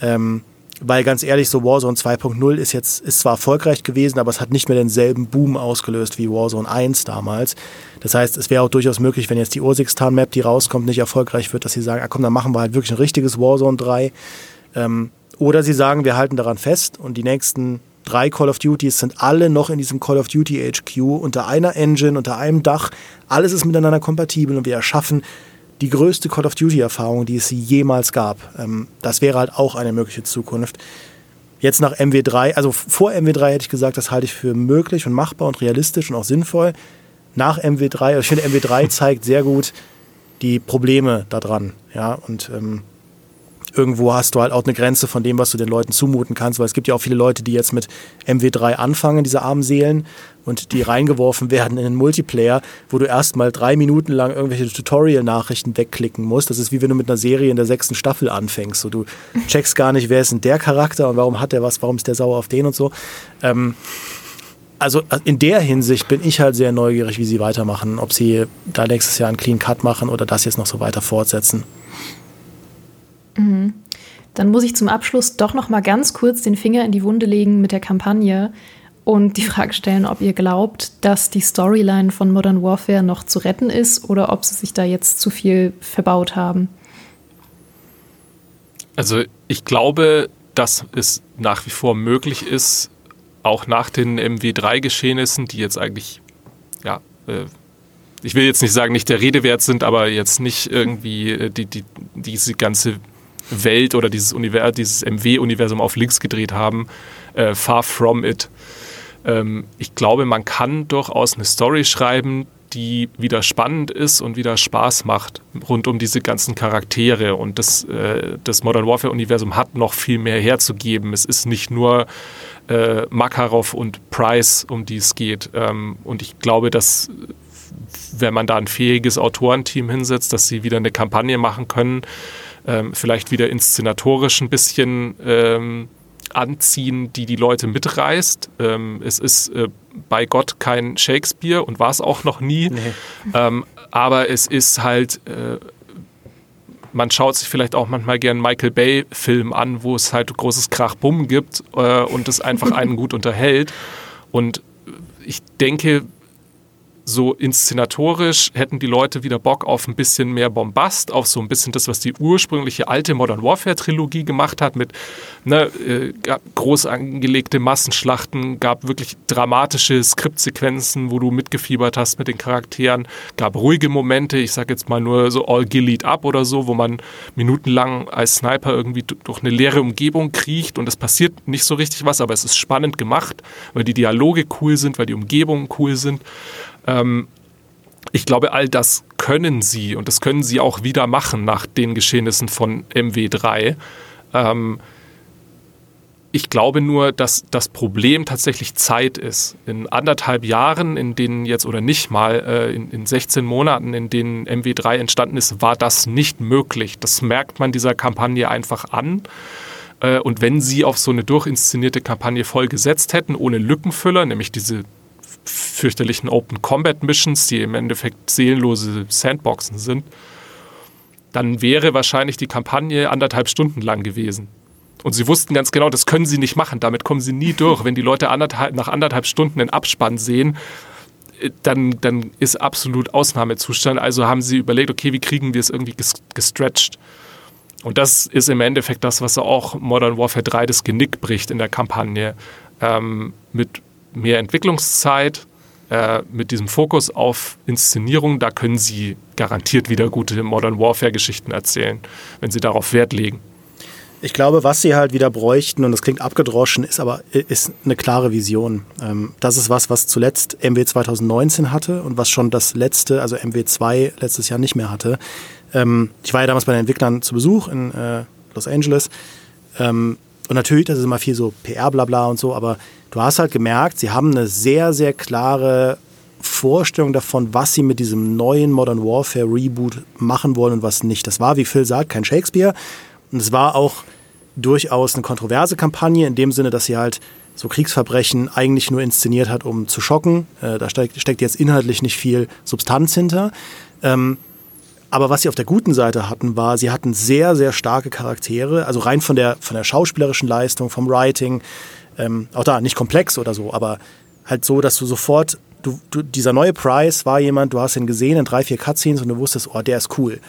Ähm, weil ganz ehrlich, so Warzone 2.0 ist jetzt ist zwar erfolgreich gewesen, aber es hat nicht mehr denselben Boom ausgelöst wie Warzone 1 damals. Das heißt, es wäre auch durchaus möglich, wenn jetzt die Ursikstan-Map, die rauskommt, nicht erfolgreich wird, dass sie sagen, ah, komm, dann machen wir halt wirklich ein richtiges Warzone 3. Ähm, oder sie sagen, wir halten daran fest und die nächsten drei Call of Duties sind alle noch in diesem Call of Duty HQ unter einer Engine, unter einem Dach. Alles ist miteinander kompatibel und wir erschaffen die größte Call of Duty-Erfahrung, die es jemals gab. Ähm, das wäre halt auch eine mögliche Zukunft. Jetzt nach MW3, also vor MW3 hätte ich gesagt, das halte ich für möglich und machbar und realistisch und auch sinnvoll. Nach MW3, also ich finde MW3 zeigt sehr gut, die Probleme daran. Ja, und ähm, irgendwo hast du halt auch eine Grenze von dem, was du den Leuten zumuten kannst, weil es gibt ja auch viele Leute, die jetzt mit MW3 anfangen, diese armen Seelen, und die reingeworfen werden in den Multiplayer, wo du erstmal drei Minuten lang irgendwelche Tutorial-Nachrichten wegklicken musst. Das ist wie wenn du mit einer Serie in der sechsten Staffel anfängst. So, du checkst gar nicht, wer ist denn der Charakter und warum hat der was, warum ist der sauer auf den und so. Ähm, also in der Hinsicht bin ich halt sehr neugierig, wie sie weitermachen, ob sie da nächstes Jahr einen Clean Cut machen oder das jetzt noch so weiter fortsetzen. Dann muss ich zum Abschluss doch noch mal ganz kurz den Finger in die Wunde legen mit der Kampagne und die Frage stellen, ob ihr glaubt, dass die Storyline von Modern Warfare noch zu retten ist oder ob sie sich da jetzt zu viel verbaut haben. Also ich glaube, dass es nach wie vor möglich ist, auch nach den MW3-Geschehnissen, die jetzt eigentlich, ja, äh, ich will jetzt nicht sagen, nicht der Rede wert sind, aber jetzt nicht irgendwie äh, die, die, diese ganze Welt oder dieses, dieses MW-Universum auf links gedreht haben, äh, far from it. Ähm, ich glaube, man kann durchaus eine Story schreiben, die wieder spannend ist und wieder Spaß macht rund um diese ganzen Charaktere. Und das, äh, das Modern Warfare-Universum hat noch viel mehr herzugeben. Es ist nicht nur äh, Makarov und Price, um die es geht. Ähm, und ich glaube, dass wenn man da ein fähiges Autorenteam hinsetzt, dass sie wieder eine Kampagne machen können, ähm, vielleicht wieder inszenatorisch ein bisschen ähm, anziehen, die die Leute mitreißt. Ähm, es ist äh, bei Gott kein Shakespeare und war es auch noch nie. Nee. Ähm, aber es ist halt, äh, man schaut sich vielleicht auch manchmal gern Michael Bay-Film an, wo es halt großes Krach-Bumm gibt äh, und es einfach einen gut unterhält. Und ich denke, so inszenatorisch hätten die Leute wieder Bock auf ein bisschen mehr Bombast, auf so ein bisschen das, was die ursprüngliche alte Modern Warfare Trilogie gemacht hat, mit ne, äh, groß angelegte Massenschlachten, gab wirklich dramatische Skriptsequenzen, wo du mitgefiebert hast mit den Charakteren, gab ruhige Momente, ich sag jetzt mal nur so All Gillied Up oder so, wo man minutenlang als Sniper irgendwie durch eine leere Umgebung kriecht und es passiert nicht so richtig was, aber es ist spannend gemacht, weil die Dialoge cool sind, weil die Umgebungen cool sind. Ähm, ich glaube, all das können sie und das können sie auch wieder machen nach den Geschehnissen von MW3. Ähm, ich glaube nur, dass das Problem tatsächlich Zeit ist. In anderthalb Jahren, in denen jetzt oder nicht mal, äh, in, in 16 Monaten, in denen MW3 entstanden ist, war das nicht möglich. Das merkt man dieser Kampagne einfach an. Äh, und wenn sie auf so eine durchinszenierte Kampagne voll gesetzt hätten, ohne Lückenfüller, nämlich diese fürchterlichen Open Combat Missions, die im Endeffekt seelenlose Sandboxen sind, dann wäre wahrscheinlich die Kampagne anderthalb Stunden lang gewesen. Und sie wussten ganz genau, das können sie nicht machen, damit kommen sie nie durch. Wenn die Leute anderthalb, nach anderthalb Stunden den Abspann sehen, äh, dann, dann ist absolut Ausnahmezustand. Also haben sie überlegt, okay, wie kriegen wir es irgendwie gestretched? Und das ist im Endeffekt das, was auch Modern Warfare 3 das Genick bricht in der Kampagne. Ähm, mit mehr Entwicklungszeit, äh, mit diesem Fokus auf Inszenierung, da können Sie garantiert wieder gute Modern Warfare-Geschichten erzählen, wenn Sie darauf Wert legen. Ich glaube, was sie halt wieder bräuchten, und das klingt abgedroschen, ist aber ist eine klare Vision. Ähm, das ist was, was zuletzt MW 2019 hatte und was schon das letzte, also MW 2 letztes Jahr nicht mehr hatte. Ähm, ich war ja damals bei den Entwicklern zu Besuch in äh, Los Angeles. Und natürlich, das ist immer viel so PR-Blabla und so, aber du hast halt gemerkt, sie haben eine sehr, sehr klare Vorstellung davon, was sie mit diesem neuen Modern Warfare Reboot machen wollen und was nicht. Das war, wie Phil sagt, kein Shakespeare. Und es war auch durchaus eine kontroverse Kampagne, in dem Sinne, dass sie halt so Kriegsverbrechen eigentlich nur inszeniert hat, um zu schocken. Äh, da steckt, steckt, jetzt inhaltlich nicht viel Substanz hinter. Ähm, aber was sie auf der guten Seite hatten, war, sie hatten sehr, sehr starke Charaktere, also rein von der, von der schauspielerischen Leistung, vom Writing, ähm, auch da nicht komplex oder so, aber halt so, dass du sofort, du, du, dieser neue Price war jemand, du hast ihn gesehen in drei, vier Cutscenes und du wusstest, oh, der ist cool.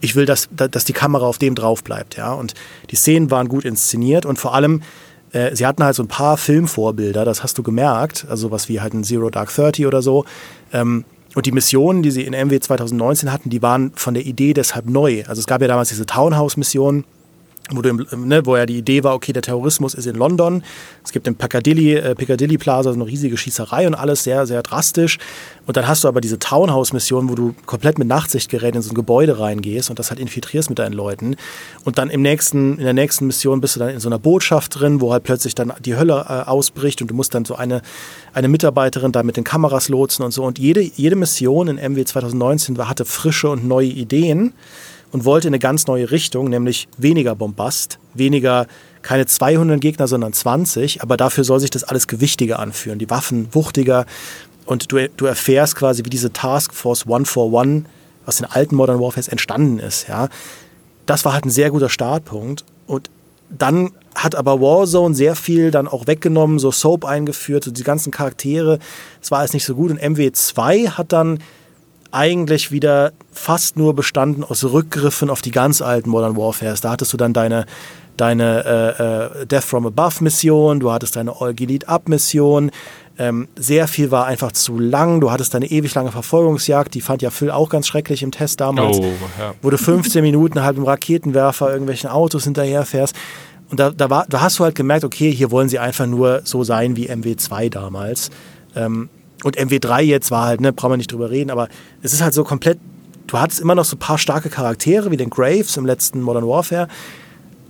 Ich will, dass, dass die Kamera auf dem drauf bleibt, ja. Und die Szenen waren gut inszeniert und vor allem, äh, sie hatten halt so ein paar Filmvorbilder, das hast du gemerkt, also was wie halt ein Zero Dark Thirty oder so. Ähm, und die Missionen, die sie in MW 2019 hatten, die waren von der Idee deshalb neu. Also es gab ja damals diese Townhouse-Mission, wo, du, ne, wo ja die Idee war, okay, der Terrorismus ist in London. Es gibt im Piccadilly, äh, Piccadilly Plaza so eine riesige Schießerei und alles sehr, sehr drastisch. Und dann hast du aber diese Townhouse-Mission, wo du komplett mit Nachtsichtgerät in so ein Gebäude reingehst und das halt infiltrierst mit deinen Leuten. Und dann im nächsten, in der nächsten Mission bist du dann in so einer Botschaft drin, wo halt plötzlich dann die Hölle äh, ausbricht und du musst dann so eine, eine Mitarbeiterin da mit den Kameras lotsen und so. Und jede, jede Mission in MW 2019 war, hatte frische und neue Ideen und wollte in eine ganz neue Richtung, nämlich weniger Bombast, weniger keine 200 Gegner, sondern 20, aber dafür soll sich das alles gewichtiger anfühlen, die Waffen wuchtiger und du, du erfährst quasi, wie diese Task Force One for One aus den alten Modern Warfares entstanden ist. Ja. Das war halt ein sehr guter Startpunkt und dann hat aber Warzone sehr viel dann auch weggenommen, so Soap eingeführt, so die ganzen Charaktere. Es war alles nicht so gut. Und MW2 hat dann eigentlich wieder fast nur bestanden aus Rückgriffen auf die ganz alten Modern Warfares. Da hattest du dann deine, deine äh, äh, Death from Above Mission, du hattest deine All Elite Up Mission. Ähm, sehr viel war einfach zu lang. Du hattest deine ewig lange Verfolgungsjagd, die fand ja Phil auch ganz schrecklich im Test damals, oh, ja. wo du 15 Minuten halt im Raketenwerfer irgendwelchen Autos hinterherfährst. Und da, da, war, da hast du halt gemerkt, okay, hier wollen sie einfach nur so sein wie MW2 damals. Ähm, und MW3 jetzt war halt, ne, brauchen wir nicht drüber reden, aber es ist halt so komplett, du hattest immer noch so ein paar starke Charaktere wie den Graves im letzten Modern Warfare,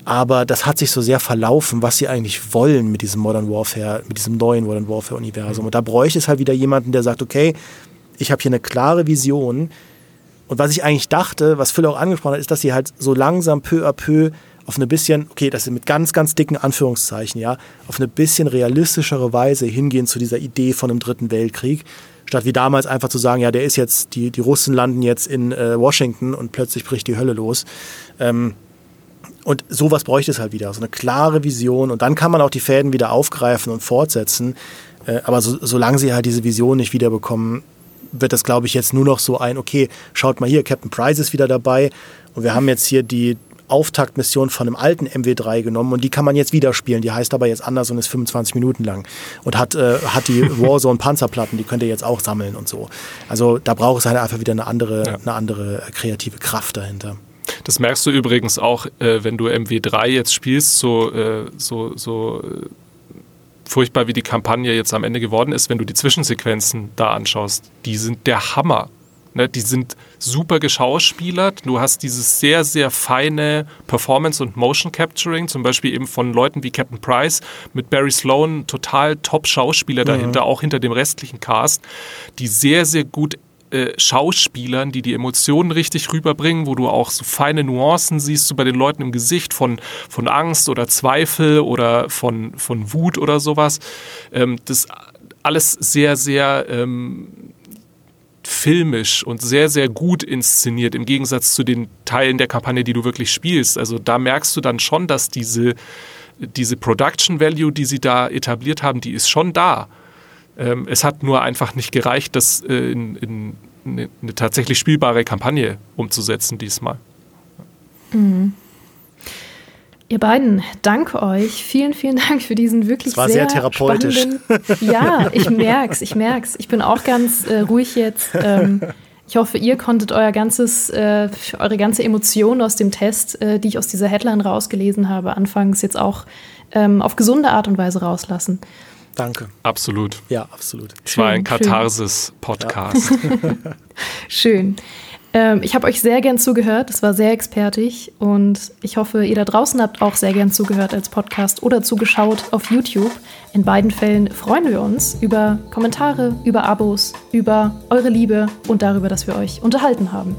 aber das hat sich so sehr verlaufen, was sie eigentlich wollen mit diesem Modern Warfare, mit diesem neuen Modern Warfare-Universum. Und da bräuchte es halt wieder jemanden, der sagt, okay, ich habe hier eine klare Vision. Und was ich eigentlich dachte, was Phil auch angesprochen hat, ist, dass sie halt so langsam peu à peu auf eine bisschen, okay, das sind mit ganz, ganz dicken Anführungszeichen, ja, auf eine bisschen realistischere Weise hingehen zu dieser Idee von einem dritten Weltkrieg. Statt wie damals einfach zu sagen, ja, der ist jetzt, die, die Russen landen jetzt in äh, Washington und plötzlich bricht die Hölle los. Ähm, und sowas bräuchte es halt wieder, so eine klare Vision. Und dann kann man auch die Fäden wieder aufgreifen und fortsetzen. Äh, aber so, solange sie halt diese Vision nicht wiederbekommen, wird das, glaube ich, jetzt nur noch so ein, okay, schaut mal hier, Captain Price ist wieder dabei. Und wir haben jetzt hier die, Auftaktmission von einem alten MW3 genommen und die kann man jetzt wieder spielen. Die heißt aber jetzt anders und ist 25 Minuten lang und hat, äh, hat die Warzone Panzerplatten, die könnt ihr jetzt auch sammeln und so. Also da braucht es halt einfach wieder eine andere, ja. eine andere kreative Kraft dahinter. Das merkst du übrigens auch, äh, wenn du MW3 jetzt spielst, so, äh, so, so äh, furchtbar wie die Kampagne jetzt am Ende geworden ist, wenn du die Zwischensequenzen da anschaust. Die sind der Hammer. Ne, die sind super geschauspielert. Du hast dieses sehr, sehr feine Performance- und Motion Capturing, zum Beispiel eben von Leuten wie Captain Price mit Barry Sloan, total Top-Schauspieler mhm. dahinter, auch hinter dem restlichen Cast, die sehr, sehr gut äh, Schauspielern, die die Emotionen richtig rüberbringen, wo du auch so feine Nuancen siehst, so bei den Leuten im Gesicht von, von Angst oder Zweifel oder von, von Wut oder sowas. Ähm, das alles sehr, sehr ähm, filmisch und sehr, sehr gut inszeniert, im Gegensatz zu den Teilen der Kampagne, die du wirklich spielst. Also da merkst du dann schon, dass diese, diese Production Value, die sie da etabliert haben, die ist schon da. Ähm, es hat nur einfach nicht gereicht, das äh, in, in eine, eine, tatsächlich spielbare Kampagne umzusetzen diesmal. Mhm. Ihr beiden, danke euch. Vielen, vielen Dank für diesen wirklich das war sehr, sehr therapeutisch. Ja, ich merk's, ich merk's. Ich bin auch ganz äh, ruhig jetzt. Ähm, ich hoffe, ihr konntet euer ganzes, äh, eure ganze Emotion aus dem Test, äh, die ich aus dieser Headline rausgelesen habe, anfangs jetzt auch ähm, auf gesunde Art und Weise rauslassen. Danke. Absolut. Ja, absolut. Es war ein Katharsis-Podcast. Ja. schön. Ähm, ich habe euch sehr gern zugehört. Es war sehr expertig und ich hoffe, ihr da draußen habt auch sehr gern zugehört als Podcast oder zugeschaut auf YouTube. In beiden Fällen freuen wir uns über Kommentare, über Abos, über eure Liebe und darüber, dass wir euch unterhalten haben.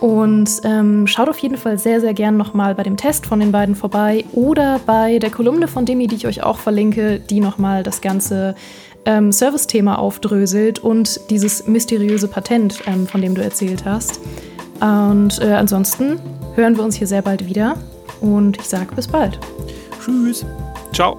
Und ähm, schaut auf jeden Fall sehr, sehr gern nochmal bei dem Test von den beiden vorbei oder bei der Kolumne von Demi, die ich euch auch verlinke, die nochmal das Ganze ähm, Service-Thema aufdröselt und dieses mysteriöse Patent, ähm, von dem du erzählt hast. Und äh, ansonsten hören wir uns hier sehr bald wieder und ich sage bis bald. Tschüss. Ciao.